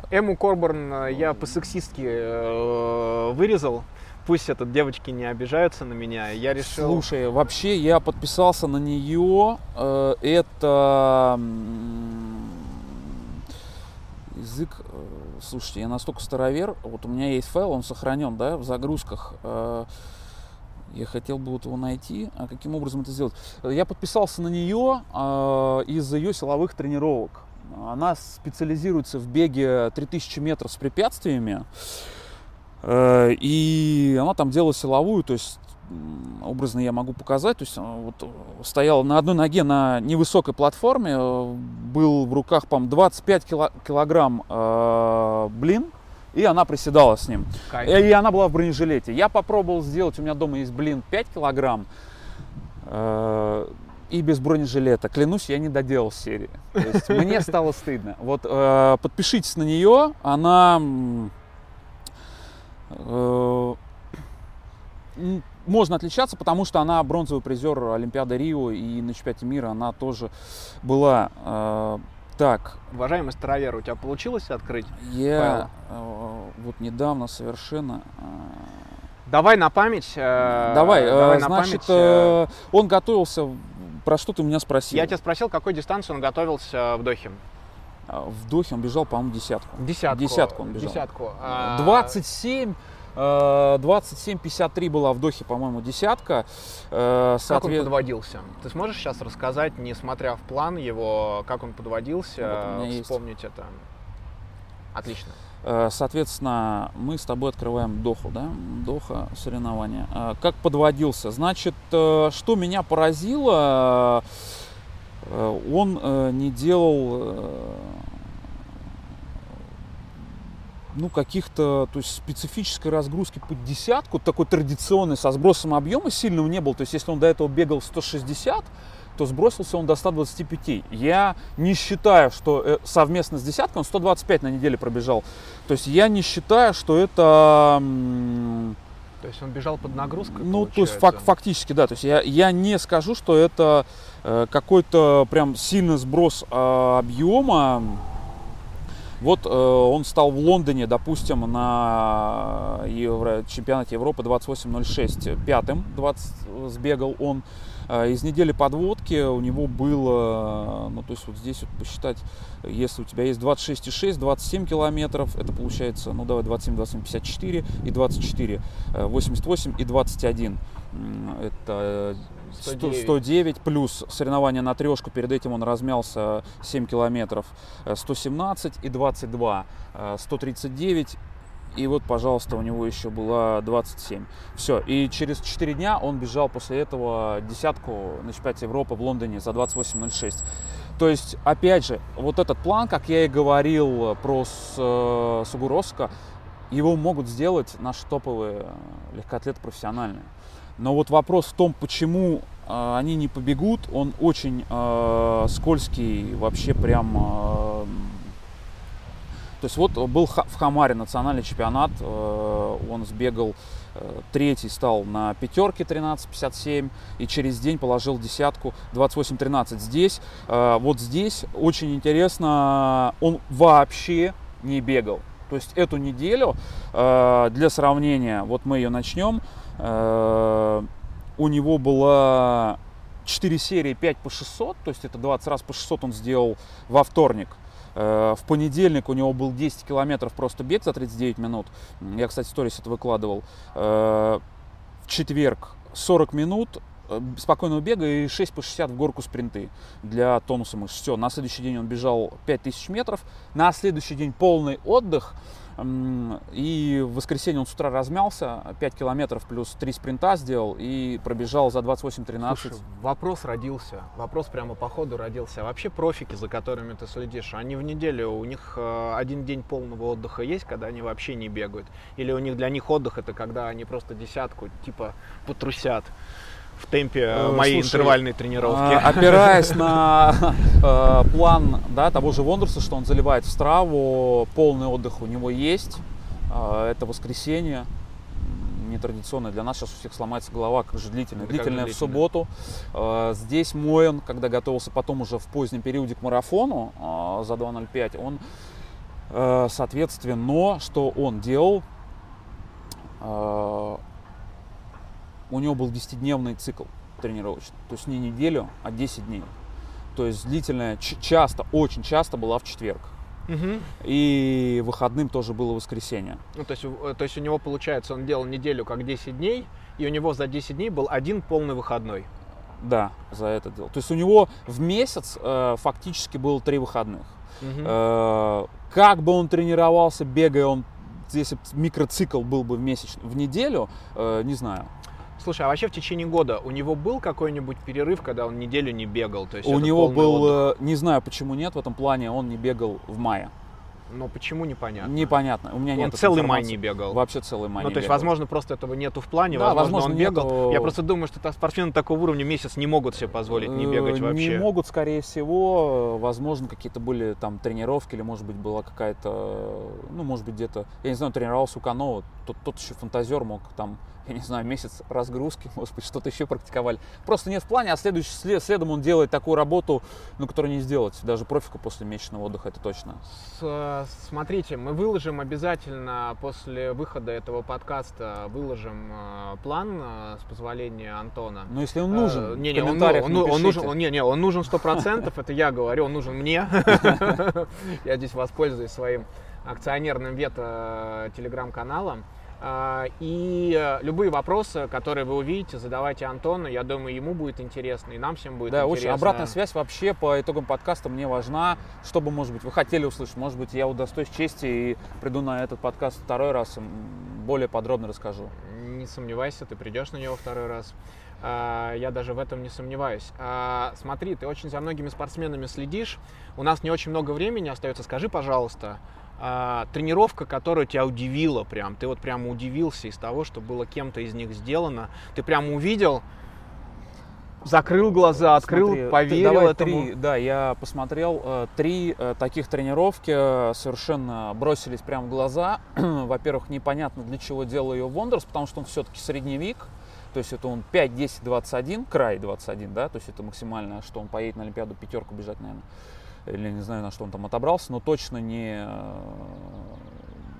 Эму Корборн э, я по-сексистски э, вырезал. Пусть это девочки не обижаются на меня. Я решил... Слушай, вообще я подписался на нее. э, Это язык. Слушайте, я настолько старовер. Вот у меня есть файл, он сохранен, да, в загрузках. Я хотел бы вот его найти. А каким образом это сделать? Я подписался на нее из-за ее силовых тренировок. Она специализируется в беге 3000 метров с препятствиями. Э, И она там делала силовую, то есть образно я могу показать, то есть э, вот э, стояла на одной ноге на невысокой платформе, был в руках, по 25 кило- килограмм э, блин, и она приседала с ним. Кайф. И она была в бронежилете. Я попробовал сделать, у меня дома есть блин 5 килограмм, э, и без бронежилета. Клянусь, я не доделал серии. То есть мне стало стыдно. Вот э, подпишитесь на нее, она э, можно отличаться, потому что она бронзовый призер Олимпиады Рио и на чемпионате мира она тоже была. Э, так, Уважаемый старовер, у тебя получилось открыть? я э, вот недавно совершенно э, Давай на память. э, Давай, э, давай на значит, память, э, э, он готовился, про что ты меня спросил? Я тебя спросил, какой дистанции он готовился в Дохе? А, В Дохе он бежал, по-моему, десятку. Десятку. Десятку он бежал. Десятку. А, 27, э, 27-53 была в Дохе, по-моему, десятка. Э, Как он соответ- подводился? Ты сможешь сейчас рассказать, не смотря в план его, как он подводился, Вот меня есть. вспомнить это? Отлично. Э, Соответственно, мы с тобой открываем Доху, да? Доха соревнования. Э, Как подводился? Значит, э, что меня поразило, он не делал ну, каких-то, то есть специфической разгрузки под десятку, такой традиционный, со сбросом объема сильного не было. То есть, если он до этого бегал 160, то сбросился он до 125. Я не считаю, что э, совместно с десяткой, он 125 на неделе пробежал. То есть я не считаю, что это, То есть он бежал под нагрузкой? ну, то есть получается? фак- фактически, да. То есть я, я не скажу, что это э, какой-то прям сильный сброс э, объема. Вот э, он стал в Лондоне, допустим, на Евро- чемпионате Европы 28.06 пятым 20 сбегал он. Э, Из недели подводки у него было, ну то есть вот здесь вот посчитать, если у тебя есть 26,6, 27 километров, это получается, ну давай 27, 27, 54 и 24, э, 88 и 21. М, Это 100 109. 109 плюс соревнования на трешку, перед этим он размялся 7 километров, э, 117 и 22, э, 139 и вот, пожалуйста, у него еще была 27. Все. И через 4 дня он бежал после этого десятку на чемпионате Европы в Лондоне за 28.06. То есть, опять же, вот этот план, как я и говорил про э, Сугуроско, его могут сделать наши топовые легкоатлеты профессиональные. Но вот вопрос в том, почему э, они не побегут, он очень э, скользкий, вообще прям... э, то есть вот был в Хамаре национальный чемпионат, э, он сбегал э, третий, стал на пятерке 13.57 и через день положил десятку 28.13. Здесь, э, вот здесь очень интересно, он вообще не бегал. То есть эту неделю, для сравнения, вот мы ее начнем, у него была 4 серии 5 по 600, то есть это 20 раз по 600 он сделал во вторник. Э, В понедельник у него был 10 километров просто бег за 39 минут. Я, кстати, сторис это выкладывал. Э, В четверг 40 минут э, спокойного бега и 6 по 60 в горку спринты для тонуса мышц. Все, на следующий день он бежал 5000 метров. На следующий день полный отдых. И в воскресенье он с утра размялся, 5 километров плюс 3 спринта сделал и пробежал за 28-13. Слушай, вопрос родился, вопрос прямо по ходу родился. Вообще профики, за которыми ты следишь, они в неделю, у них э, один день полного отдыха есть, когда они вообще не бегают? Или у них для них отдых это когда они просто десятку типа потрусят в темпе э, Э, моей слушай, интервальной тренировки? А, Опираясь на э, план да, того же Вондерса, что он заливает в страву, полный отдых у него есть. Э, Это воскресенье. Нетрадиционное для нас, сейчас у всех сломается голова, как же длительное. Да как же Длительное в длительное? субботу. Э, Здесь мой он, когда готовился потом уже в позднем периоде к марафону э, за 2.05, он, э, соответственно, что он делал? Э, у него был 10-дневный цикл тренировочный. То есть не неделю, а 10 дней. То есть длительная, часто, очень часто была в четверг. Мгм. И выходным тоже было воскресенье. Ну, то есть, у- то есть у него получается, он делал неделю как 10 дней, и у него за 10 дней был один полный выходной. Да, за это дело. То есть у него в месяц э, фактически было три выходных. Мгм. Э, как бы он тренировался, бегая, он если б микроцикл был бы в месяц, в неделю, э, не знаю. Слушай, а вообще в течение года у него был какой-нибудь перерыв, когда он неделю не бегал? То есть У него был, отдых? э, не знаю почему нет, в этом плане он не бегал в мае. Но почему непонятно? Непонятно. У меня Он нет этой целый май не бегал. Вообще целый май ну, не то есть, бегал. возможно, просто этого нету в плане, Да, возможно, возможно, он бегал. нету. Я просто думаю, что спортсмены такого уровня месяц не могут себе позволить не бегать Э, вообще. Не могут, скорее всего, э, возможно, какие-то были там тренировки, или, может быть, была какая-то, ну, может быть, где-то, я не знаю, тренировался у Канова, тот, тот еще фантазер мог там, я не знаю, месяц разгрузки, может быть, что-то еще практиковали. Просто нет в плане, а следующий, след- следом он делает такую работу, ну, которую не сделать, даже профика после месячного отдыха, это точно. С- э, Смотрите, мы выложим обязательно после выхода этого подкаста выложим э, план э, с позволения Антона. Но если он нужен, Э, не, не, он, комментариях он, он нужен, он, не, не, он нужен сто процентов, это я говорю, он нужен мне. Я здесь воспользуюсь своим акционерным вето телеграм-каналом. А, И э, любые вопросы, которые вы увидите, задавайте Антону. Я думаю, ему будет интересно, и нам всем будет Да, интересно. очень. Обратная связь вообще по итогам подкаста мне важна. Что бы, может быть, вы хотели услышать. Может быть, я удостоюсь чести и приду на этот подкаст второй раз более подробно расскажу. Не сомневайся, ты придешь на него второй раз. А, Я даже в этом не сомневаюсь. А, Смотри, ты очень за многими спортсменами следишь. У нас не очень много времени остается. Скажи, пожалуйста, а, тренировка, которая тебя удивила прям, ты вот прямо удивился из того, что было кем-то из них сделано. Ты прямо увидел, закрыл глаза, открыл, Смотри, ты поверил давай этому. три, да, я посмотрел э, три э, таких тренировки, э, совершенно бросились прямо в глаза. Во-первых, непонятно, для чего делал ее Вондерс, потому что он все-таки средневик. То есть это он 5, 10, 21, край 21, да, то есть это максимально, что он поедет на Олимпиаду пятерку бежать, наверное. Или не знаю, на что он там отобрался, но точно не,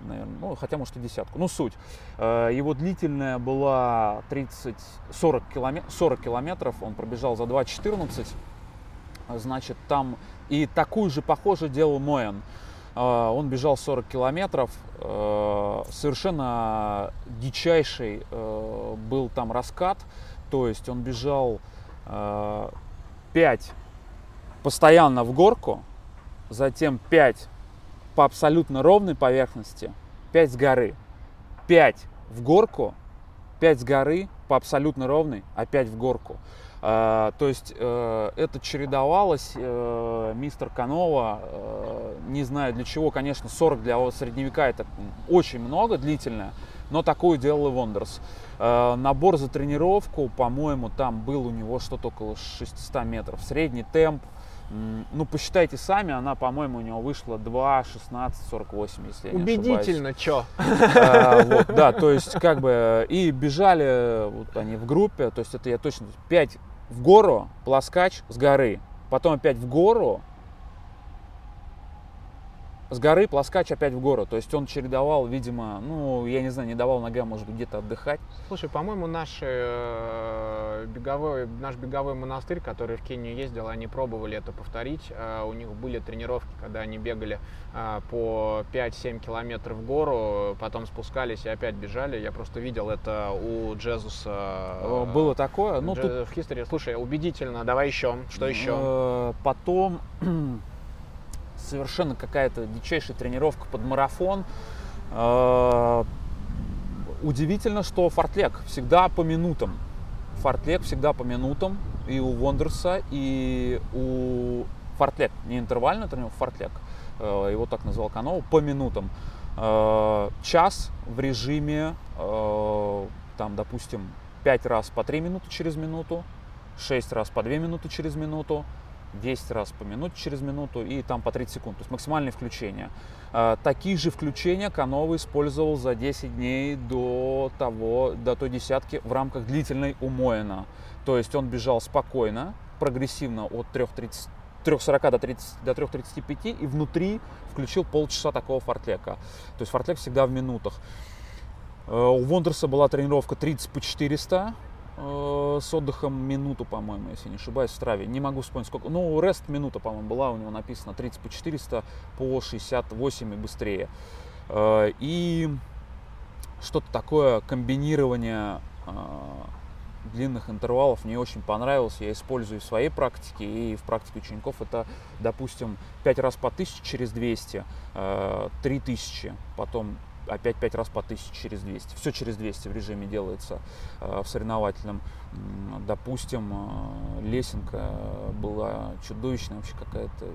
наверное, ну, хотя, может, и десятку. Ну, суть. Э, Его длительная была 30, 40, километров, 40 километров, он пробежал за 2.14. Значит, там и такую же, похоже, делал Моэн. Э, Он бежал 40 километров, э, совершенно дичайший э, был там раскат, то есть он бежал 5 постоянно в горку, затем 5 по абсолютно ровной поверхности, 5 с горы, 5 в горку, 5 с горы по абсолютно ровной, опять в горку. А, то есть э, это чередовалось, э, мистер Канова, э, не знаю для чего, конечно, 40 для средневека это очень много, длительное, но такую делал и Вондерс. Набор за тренировку, по-моему, там был у него что-то около 600 метров. Средний темп, ну, посчитайте сами, она, по-моему, у него вышла 2.16.48, если я не. Убедительно, чё? А, вот, да, то есть как бы и бежали вот они в группе, то есть это я точно 5 в гору, плоскач с горы, потом опять в гору, с горы плоскач опять в гору. То есть он чередовал, видимо, ну, я не знаю, не давал ногам, может быть, где-то отдыхать. Слушай, по-моему, наш э, беговой, наш беговой монастырь, который в Кению ездил, они пробовали это повторить. Э, у них были тренировки, когда они бегали э, по 5-7 километров в гору, потом спускались и опять бежали. Я просто видел это у Джезуса. э, Было такое, ну, тут Дже- в History. Слушай, убедительно. Давай еще. Что еще? Э, Потом совершенно какая-то дичайшая тренировка под марафон. Э, удивительно, что фортлег всегда по минутам. Фортлег всегда по минутам и у Вондерса, и у фортлег, не интервальный тренировка, фортлег. Э, его так назвал Канова, по минутам. Э, час в режиме, там, допустим, 5 раз по 3 минуты через минуту, 6 раз по 2 минуты через минуту, 10 раз по минуте через минуту и там по 30 секунд. То есть максимальные включения. Такие же включения Канова использовал за 10 дней до того, до той десятки в рамках длительной умоина. То есть он бежал спокойно, прогрессивно от 3.30 3.40 до, 30, до 3.35 и внутри включил полчаса такого фортлека. То есть фортлек всегда в минутах. Э, у Вондерса была тренировка 30 по 400 э, с отдыхом минуту, по-моему, если не ошибаюсь, в траве. Не могу вспомнить сколько. Ну, рест минута, по-моему, была у него написано 30 по 400 по 68 и быстрее. Э, и что-то такое комбинирование длинных интервалов мне очень понравилось. Я использую в своей практике и в практике учеников. Это, допустим, 5 раз по 1000 через 200, 3000, э, потом опять 5 раз по 1000 через 200. Все через 200 в режиме делается э, в соревновательном. Допустим, э, лесенка была чудовищная вообще какая-то.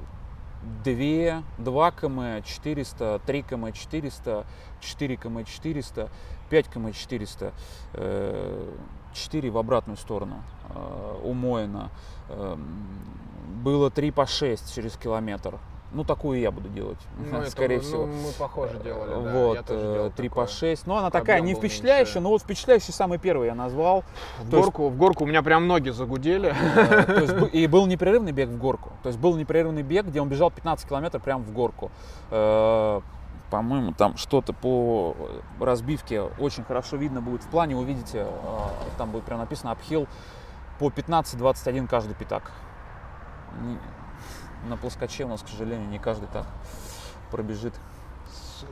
2, 2 км 400, 3 км 400, 4 км 400, 5 км 400. 4 в обратную сторону э, у Моина. Э, было 3 по 6 через километр. Ну, такую я буду делать, ну, скорее это, всего. Ну, мы похоже делали, да. Вот, я тоже делал 3 такое. по 6. Ну, она такая не впечатляющая, но вот впечатляющий самый первый я назвал. В То горку, есть, в горку у меня прям ноги загудели. Э, то есть, и был непрерывный бег в горку. То есть был непрерывный бег, где он бежал 15 километров прямо в горку по-моему, там что-то по разбивке очень хорошо видно будет в плане, увидите, там будет прям написано обхил по 15-21 каждый пятак. На плоскоче у нас, к сожалению, не каждый так пробежит.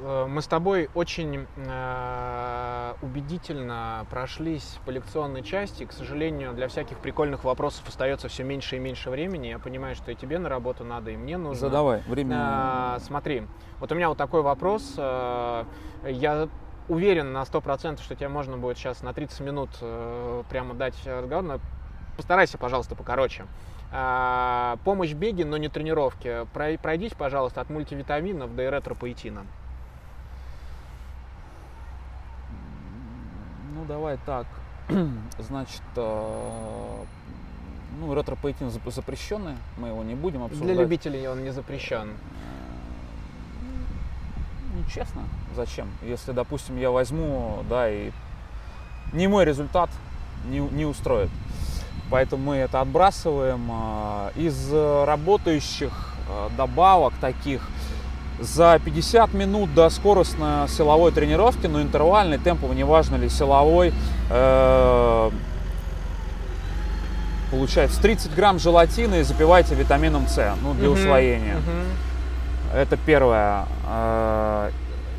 Э, мы с тобой очень э, убедительно прошлись по лекционной части. К сожалению, для всяких прикольных вопросов остается все меньше и меньше времени. Я понимаю, что и тебе на работу надо, и мне нужно. Задавай, время. Э, смотри, вот у меня вот такой вопрос. Э, я уверен на 100%, что тебе можно будет сейчас на 30 минут э, прямо дать разговор, но постарайся, пожалуйста, покороче. Э, помощь в беге, но не тренировки. Пройдись, пожалуйста, от мультивитаминов до эритропоэтина. Ну, давай так. Значит, э, ну, ретропоэтин запрещенный, мы его не будем обсуждать. Для любителей он не запрещен. Э, ну, честно, зачем? Если, допустим, я возьму, да, и не мой результат не, не устроит. Поэтому мы это отбрасываем. Э, из работающих добавок таких – за 50 минут до скоростно-силовой тренировки, но интервальный, темповый, неважно ли силовой, э, получается 30 грамм желатина и запивайте витамином С, ну, для усвоения. Это первое.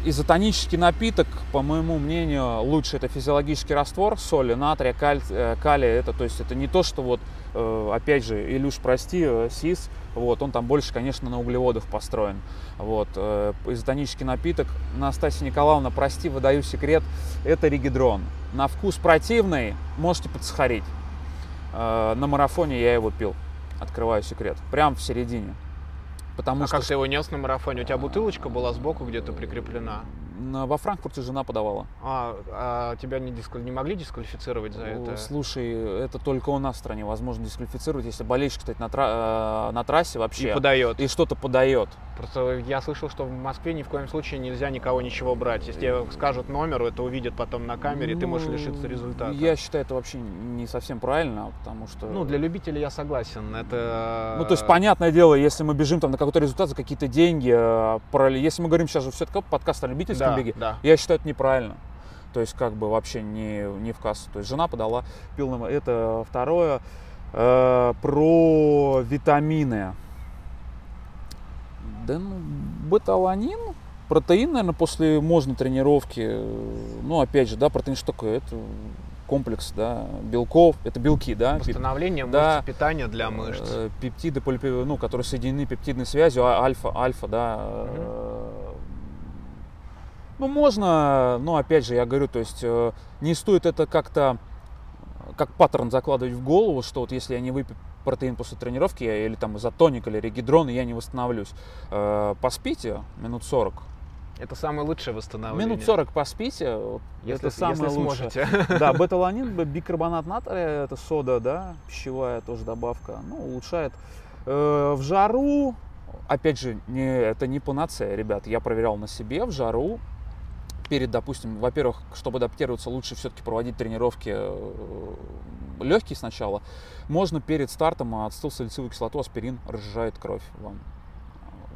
Изотонический напиток, по моему мнению, лучше это физиологический раствор соли, натрия, каль, э, калия. Это, то есть это не то, что вот, э, опять же, Илюш, прости, э, СИС, вот, он там больше, конечно, на углеводах построен. Вот, изотонический напиток. Настасья Николаевна, прости, выдаю секрет, это ригидрон. На вкус противный, можете подсахарить. На марафоне я его пил, открываю секрет, прям в середине. Потому а что... как ты его нес на марафоне? У тебя бутылочка была сбоку где-то прикреплена? Во Франкфурте жена подавала. А, а тебя не, дисквали... не могли дисквалифицировать за это? Слушай, это только у нас в стране возможно дисквалифицировать, если болельщик, кстати, на, тра... Э, на трассе вообще. И подает. И что-то подает. Просто я слышал, что в Москве ни в коем случае нельзя никого ничего брать. Если тебе скажут номер, это увидят потом на камере, ну, ты можешь лишиться результата. Я считаю, это вообще не совсем правильно, потому что... Ну, для любителей я согласен. Это... Ну, то есть, понятное дело, если мы бежим там на какой-то результат за какие-то деньги, э, если мы говорим сейчас же все-таки подкаст о любительском да, беге, да. я считаю, это неправильно. То есть, как бы вообще не, не в кассу. То есть, жена подала пил Это второе. Э, про витамины. Да, ну, бета-аланин, протеин, наверное, после можно тренировки. Ну, опять же, да, протеин что такое? Это комплекс, да, белков, это белки, да. Восстановление мышц, да, питание для мышц. Э, пептиды, ну, которые соединены пептидной связью, а, альфа, альфа, да. Угу. Ну, можно, но опять же, я говорю, то есть э, не стоит это как-то как паттерн закладывать в голову, что вот если я не выпью протеин после тренировки я, или там изотоник или регидрон, и я не восстановлюсь. Э, поспите минут 40. Это самое лучшее восстановление. Минут 40 поспите, если, это самое если лучшее. сможете. Да, беталанин, бикарбонат натрия, это сода, да, пищевая тоже добавка, ну, улучшает. Э, в жару, опять же, не, это не панацея, ребят, я проверял на себе, в жару перед, допустим, во-первых, чтобы адаптироваться, лучше все-таки проводить тренировки э, легкие сначала. Можно перед стартом ацетилсалициловую кислоту, аспирин разжижает кровь вам.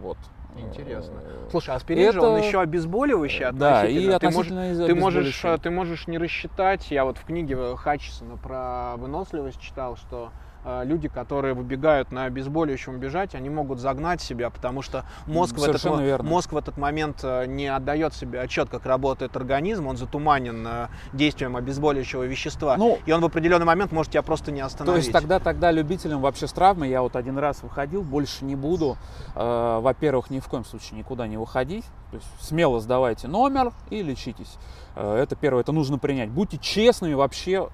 Вот. Интересно. Э, Слушай, аспирин же, он это- еще обезболивающий Да, и. Ты можешь- Ты можешь, э, ты можешь не рассчитать. Я вот в книге Хатчисона про выносливость читал, что э, люди, которые выбегают на обезболивающем бежать, они могут загнать себя, потому что мозг, в этот, верно. мозг в этот момент э, не отдает себе отчет, как работает организм, он затуманен э, действием обезболивающего вещества. Ну, и он в определенный момент может тебя просто не То остановить. есть тогда, тогда любителям вообще с травмой, я вот один раз выходил, больше не буду. Э, во-первых, ни в коем случае никуда не выходить. То есть смело сдавайте номер и лечитесь. Э, это первое, это нужно принять. Будьте честными вообще,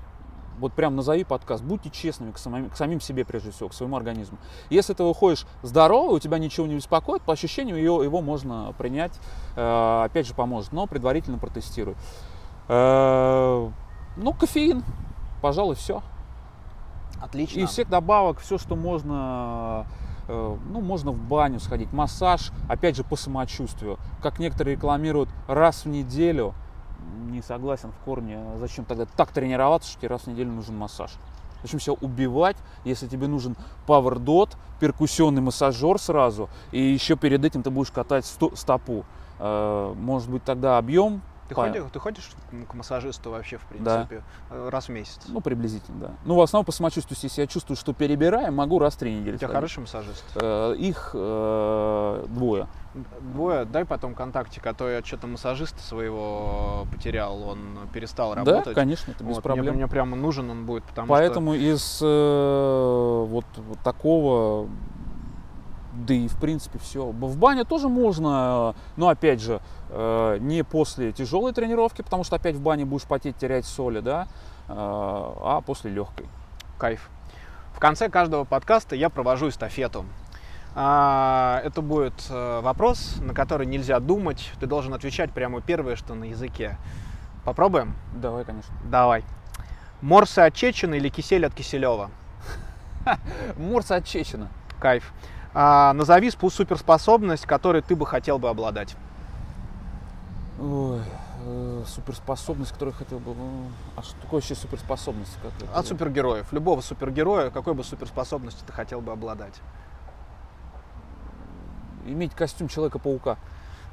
вот прям назови подкаст, будьте честными к самим, к самим себе прежде всего, к своему организму. Если ты выходишь здоровый, у тебя ничего не беспокоит, по ощущению его, его можно принять, Э, опять же поможет, но предварительно протестируй. Э, ну, кофеин, пожалуй, все. Отлично. И всех добавок, все, что можно, э, ну, можно в баню сходить, массаж, опять же, по самочувствию. Как некоторые рекламируют, раз в неделю, не согласен в корне, зачем тогда так тренироваться, что тебе раз в неделю нужен массаж. Зачем себя убивать, если тебе нужен Power Dot, перкуссионный массажер сразу, и еще перед этим ты будешь катать сто- стопу. Э, Может быть, тогда объем, Ты, по- ходишь, ты ходишь к массажисту вообще, в принципе, э, раз в месяц? ну, приблизительно, да. Ну, в основном по самочувствию, если я чувствую, что перебираем, могу раз в три недели У тебя сходить. хороший массажист? Э, Их э, двое. Двое, дай потом контактик, а то я что-то массажиста своего потерял, он перестал Да, работать. конечно, это без Вот, проблем. Мне, мне прямо нужен он будет, потому Поэтому из э, вот, вот такого, да и в принципе все. В бане тоже можно, э, но опять же, э, не после тяжелой тренировки, потому что опять в бане будешь потеть, терять соли, да, э, а после легкой. кайф. В конце каждого подкаста я провожу эстафету. А, это будет вопрос, на который нельзя думать. Ты должен отвечать прямо первое, что на языке. Попробуем? Давай, конечно. Давай. Морсы от Чечины или кисель от Киселева? Морса от Чечена. Кайф. А, назови суперспособность, которой ты бы хотел бы обладать. Ой, э, суперспособность, которую хотел бы... ну, А что такое вообще суперспособность? Как это? От супергероев. Любого супергероя, какой бы суперспособностью ты хотел бы обладать? Иметь костюм Человека-паука.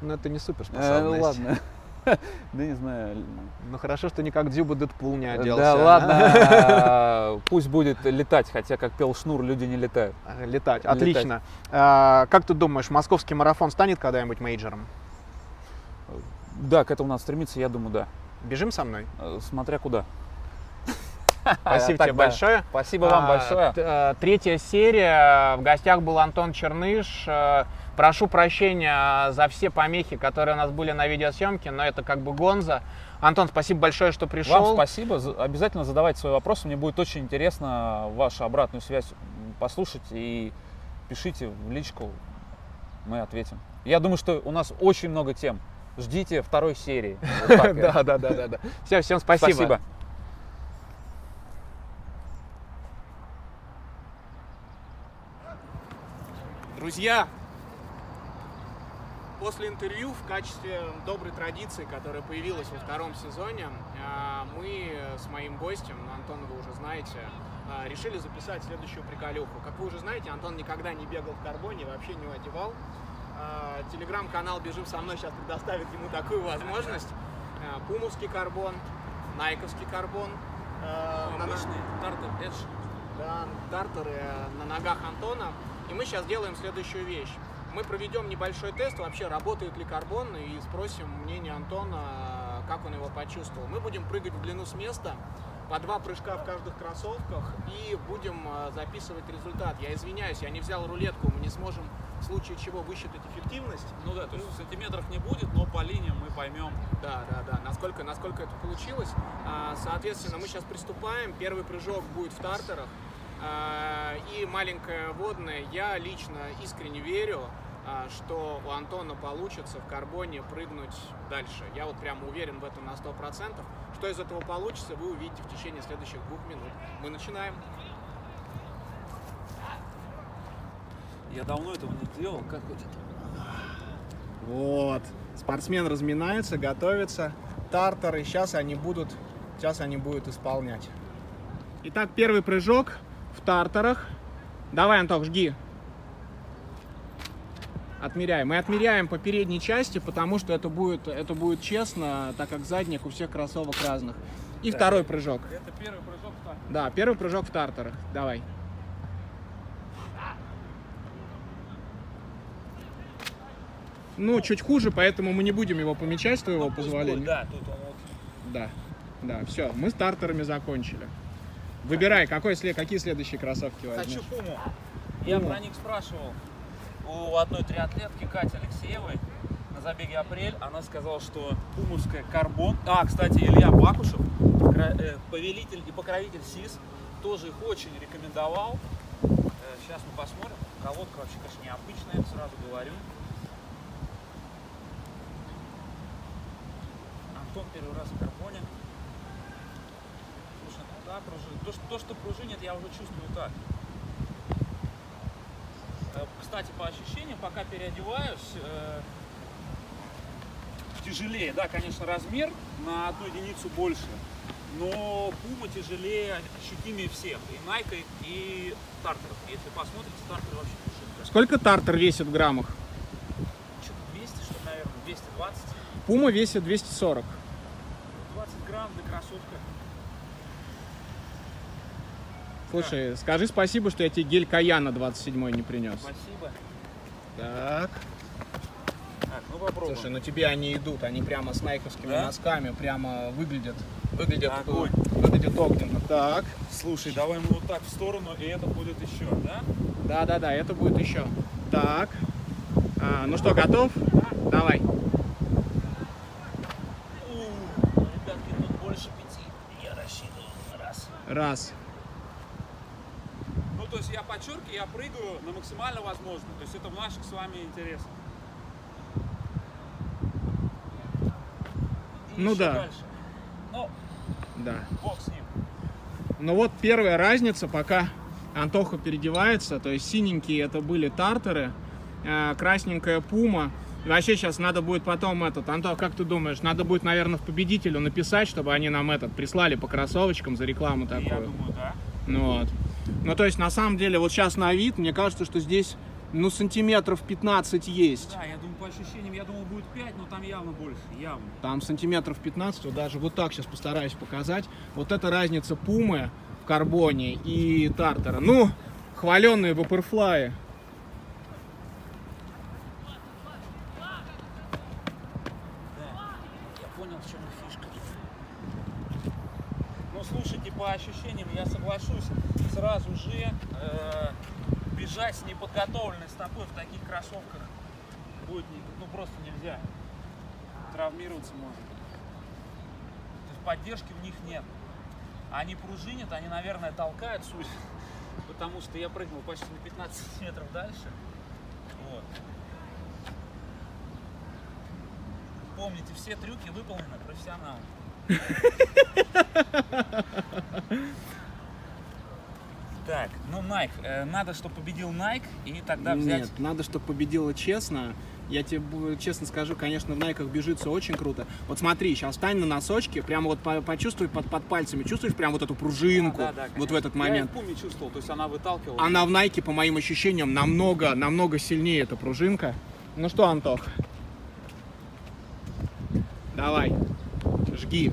Ну, это не Э, суперспособность. ладно. Да не знаю. Ну, хорошо, что никак Дзюба Дэдпул не оделся. Да ладно, пусть будет летать, хотя, как пел Шнур, люди не летают. А, Летать. Отлично. А, как ты думаешь, московский марафон станет когда-нибудь мейджором? Да, к этому надо стремиться, я думаю, да. Бежим со мной? Э, Смотря куда. Спасибо тебе большое. Спасибо вам А, большое. э, Третья серия. В гостях был Антон Черныш. Прошу прощения за все помехи, которые у нас были на видеосъемке, но это как бы гонза. Антон, спасибо большое, что пришел. Вам спасибо. За- Обязательно задавайте свои вопросы. Мне будет очень интересно вашу обратную связь послушать и пишите в личку. Мы ответим. Я думаю, что у нас очень много тем. Ждите второй серии. Да, да, да, да. Все, всем спасибо. Спасибо. Друзья, после интервью в качестве доброй традиции, которая появилась во втором сезоне, а, мы с моим гостем, ну, Антона вы уже знаете, а, решили записать следующую приколюху. Как вы уже знаете, Антон никогда не бегал в карбоне, вообще не одевал. А, Телеграм-канал «Бежим со мной» сейчас предоставит ему такую возможность. Пумовский карбон, Найковский карбон. наш- Тартер Эдж. да, тартеры на ногах Антона. И мы сейчас делаем следующую вещь. Мы проведем небольшой тест, вообще работает ли карбон, и спросим мнение Антона, как он его почувствовал. Мы будем прыгать в длину с места, по два прыжка в каждых кроссовках, и будем э, записывать результат. Я извиняюсь, я не взял рулетку, мы не сможем в случае чего высчитать эффективность. Ну да, то есть сантиметров не будет, но по линиям мы поймем. Да, да, да, насколько, насколько это получилось. А, Соответственно, мы сейчас приступаем. Первый прыжок будет в тартерах. А, И маленькая водная. Я лично искренне верю, что у Антона получится в карбоне прыгнуть дальше. Я вот прямо уверен в этом на 100%. Что из этого получится, вы увидите в течение следующих двух минут. Мы начинаем. Я давно этого не делал, как вот это? Вот. Спортсмен разминается, готовится. Тартары. Сейчас они будут, сейчас они будут исполнять. Итак, первый прыжок в тартарах. Давай, Антох, жги. Отмеряем. Мы отмеряем по передней части, потому что это будет, это будет честно, так как задник у всех кроссовок разных. И второй прыжок. Это первый прыжок в старт. Да, первый прыжок в тартарах. Давай. Ну, чуть хуже, поэтому мы не будем его помечать, с твоего Ну, позволения. будет, Да, тут он вот. Да, да, все, мы с тартерами закончили. Выбирай, какой, какие следующие кроссовки возьмешь. Хочу пуму. Я про них спрашивал у одной триатлетки Кати Алексеевой на забеге апрель. Она сказала, что пумовская карбон. А, кстати, Илья Бакушев, э, повелитель и покровитель СИС, тоже их очень рекомендовал. Сейчас мы посмотрим. Колодка вообще, конечно, необычная, сразу говорю. Антон первый раз в карбоне. Слушай, ну да, пружин. То, что, то, что пружинит, я уже чувствую так. Э, Кстати, по ощущениям, пока переодеваюсь, э, тяжелее. Да, конечно, размер на одну единицу больше, но Пума тяжелее, ощутимее всех. И Nike, и Тартер. Если посмотрите, Тартер вообще пушинка. Сколько тартер весит в граммах? Что-то 200, что наверное, 220. Пума весит 240. 20 грамм для кроссовка. Слушай, скажи спасибо, что я тебе гель Каяна 27 не принес. Спасибо. Так. Так, ну попробуем. Слушай, ну тебе они идут, они прямо с найковскими Да? носками, прямо выглядят, выглядят, Огонь. выглядят огненно. Так. Слушай, давай мы вот так в сторону, и это будет еще, да? Да, да, да, это будет еще. Так. А, ну что, готов? Давай. У, ребятки, тут больше пяти. Я рассчитывал. Раз. Раз. То есть я подчеркиваю, я прыгаю на максимально возможно. То есть это в наших с вами интересах. И Ну да. Дальше. Ну, Да. бог с ним. Ну вот первая разница, пока Антоха переодевается, то есть синенькие это были тартеры, э, красненькая пума. И вообще сейчас надо будет потом этот, Антох, как ты думаешь, надо будет, наверное, в победителю написать, чтобы они нам этот прислали по кроссовочкам за рекламу Я такую. думаю, да. Ну вот. Ну то есть на самом деле вот сейчас на вид, мне кажется, что здесь ну сантиметров 15 есть. Да, я думаю, по ощущениям, я думал, будет 5, но там явно больше, явно. Там сантиметров 15, вот даже вот так сейчас постараюсь показать. Вот это разница пумы в карбоне и тартера. Ну, хваленные ваперфлаи. Да. Я понял, в чем их фишка. Ну, слушайте, по ощущениям, сразу же э, бежать с неподготовленной стопой в таких кроссовках будет ну, просто нельзя. Травмироваться можно. То есть поддержки в них нет. Они пружинят, они, наверное, толкают, судя, потому что я прыгнул почти на 15 метров дальше. Вот. Помните, все трюки выполнены профессионалом. Так, ну Nike. Э, надо, чтобы победил Nike, и тогда взять... Нет, надо, чтобы победила честно. Я тебе честно скажу, конечно, в найках бежится очень круто. Вот смотри, сейчас встань на носочки, прямо вот по- почувствуй под, под пальцами, чувствуешь прям вот эту пружинку, Да, да, вот в этот Я и момент. в Пуме чувствовал, то есть она выталкивала. Она в Найке, по моим ощущениям, намного, намного сильнее эта пружинка. Ну что, Антох? Давай, жги.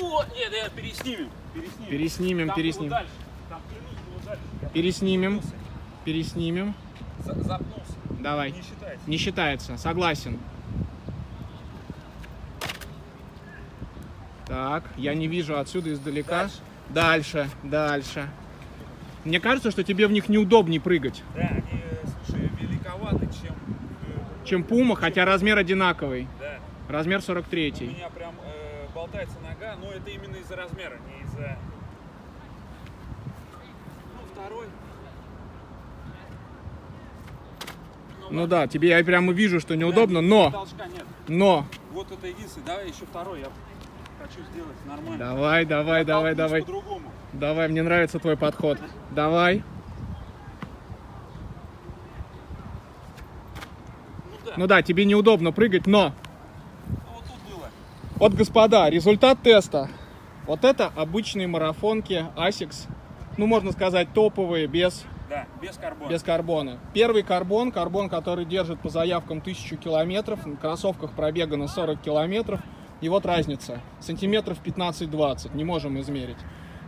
О, нет, я переснимем. Переснимем. Переснимем, Там переснимем. было дальше. Там было дальше. Переснимем, переснимем. за- Запнулся. Давай. Не считается. Не считается, согласен. Так, я не вижу отсюда издалека. Дальше. Дальше, дальше. Мне кажется, что тебе в них неудобнее прыгать. Да, они э, чем Puma, хотя размер одинаковый. Да. Размер У 43. меня прям э, болтается нога, но это именно из-за размера, не из-за... Ну, второй. Ну да, тебе я прямо вижу, что неудобно, но, но. Вот это единственное. Давай еще второй. Я хочу сделать нормально. Давай, давай, давай, давай. Давай, мне нравится твой подход. Давай. Ну да. Ну тебе неудобно прыгать, но Ну. Вот, господа, результат теста. Вот это обычные марафонки ASICS. Ну, можно сказать, топовые, без, Да, без карбона. без карбона. Первый карбон, карбон, который держит по заявкам 1000 километров, на кроссовках пробегано 40 километров. И вот разница, сантиметров 15-20, не можем измерить.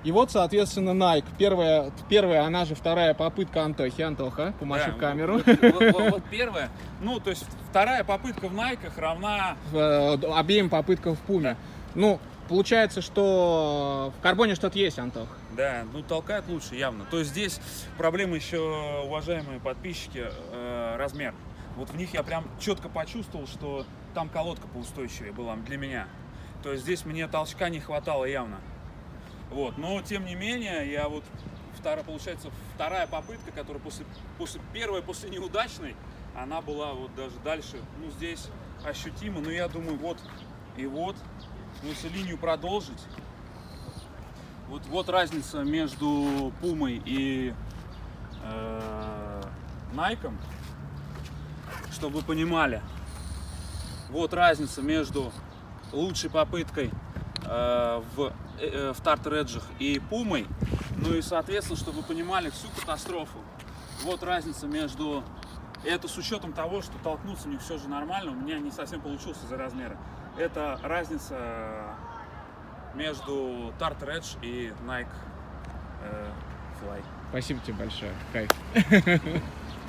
И вот, соответственно, Nike. Первая, первая, она же вторая попытка Антохи. Антоха, помаши Да, в камеру. Вот, вот- вот- вот первая. Ну, то есть вторая попытка в Найках равна... Э, обеим попыткам в Пуме. Ну, получается, что в карбоне что-то есть, Антох. Да, ну толкает лучше явно. То есть здесь проблема еще, уважаемые подписчики, э, размер. Вот в них я прям четко почувствовал, что там колодка поустойчивее была для меня. То есть здесь мне толчка не хватало явно. Вот, но тем не менее, я вот вторая, получается, вторая попытка, которая после, после первой, после неудачной, она была вот даже дальше, ну здесь ощутимо, но я думаю, вот и вот, ну если линию продолжить, вот, вот разница между Пумой и э, Найком, чтобы вы понимали. Вот разница между лучшей попыткой э, в, э, в Тарт Реджах и Пумой. Ну и, соответственно, чтобы вы понимали всю катастрофу. Вот разница между... Это с учетом того, что толкнуться мне все же нормально, у меня не совсем получилось из-за размера. Это разница между Tart Redge и Nike э, Fly. Спасибо тебе большое. Кайф.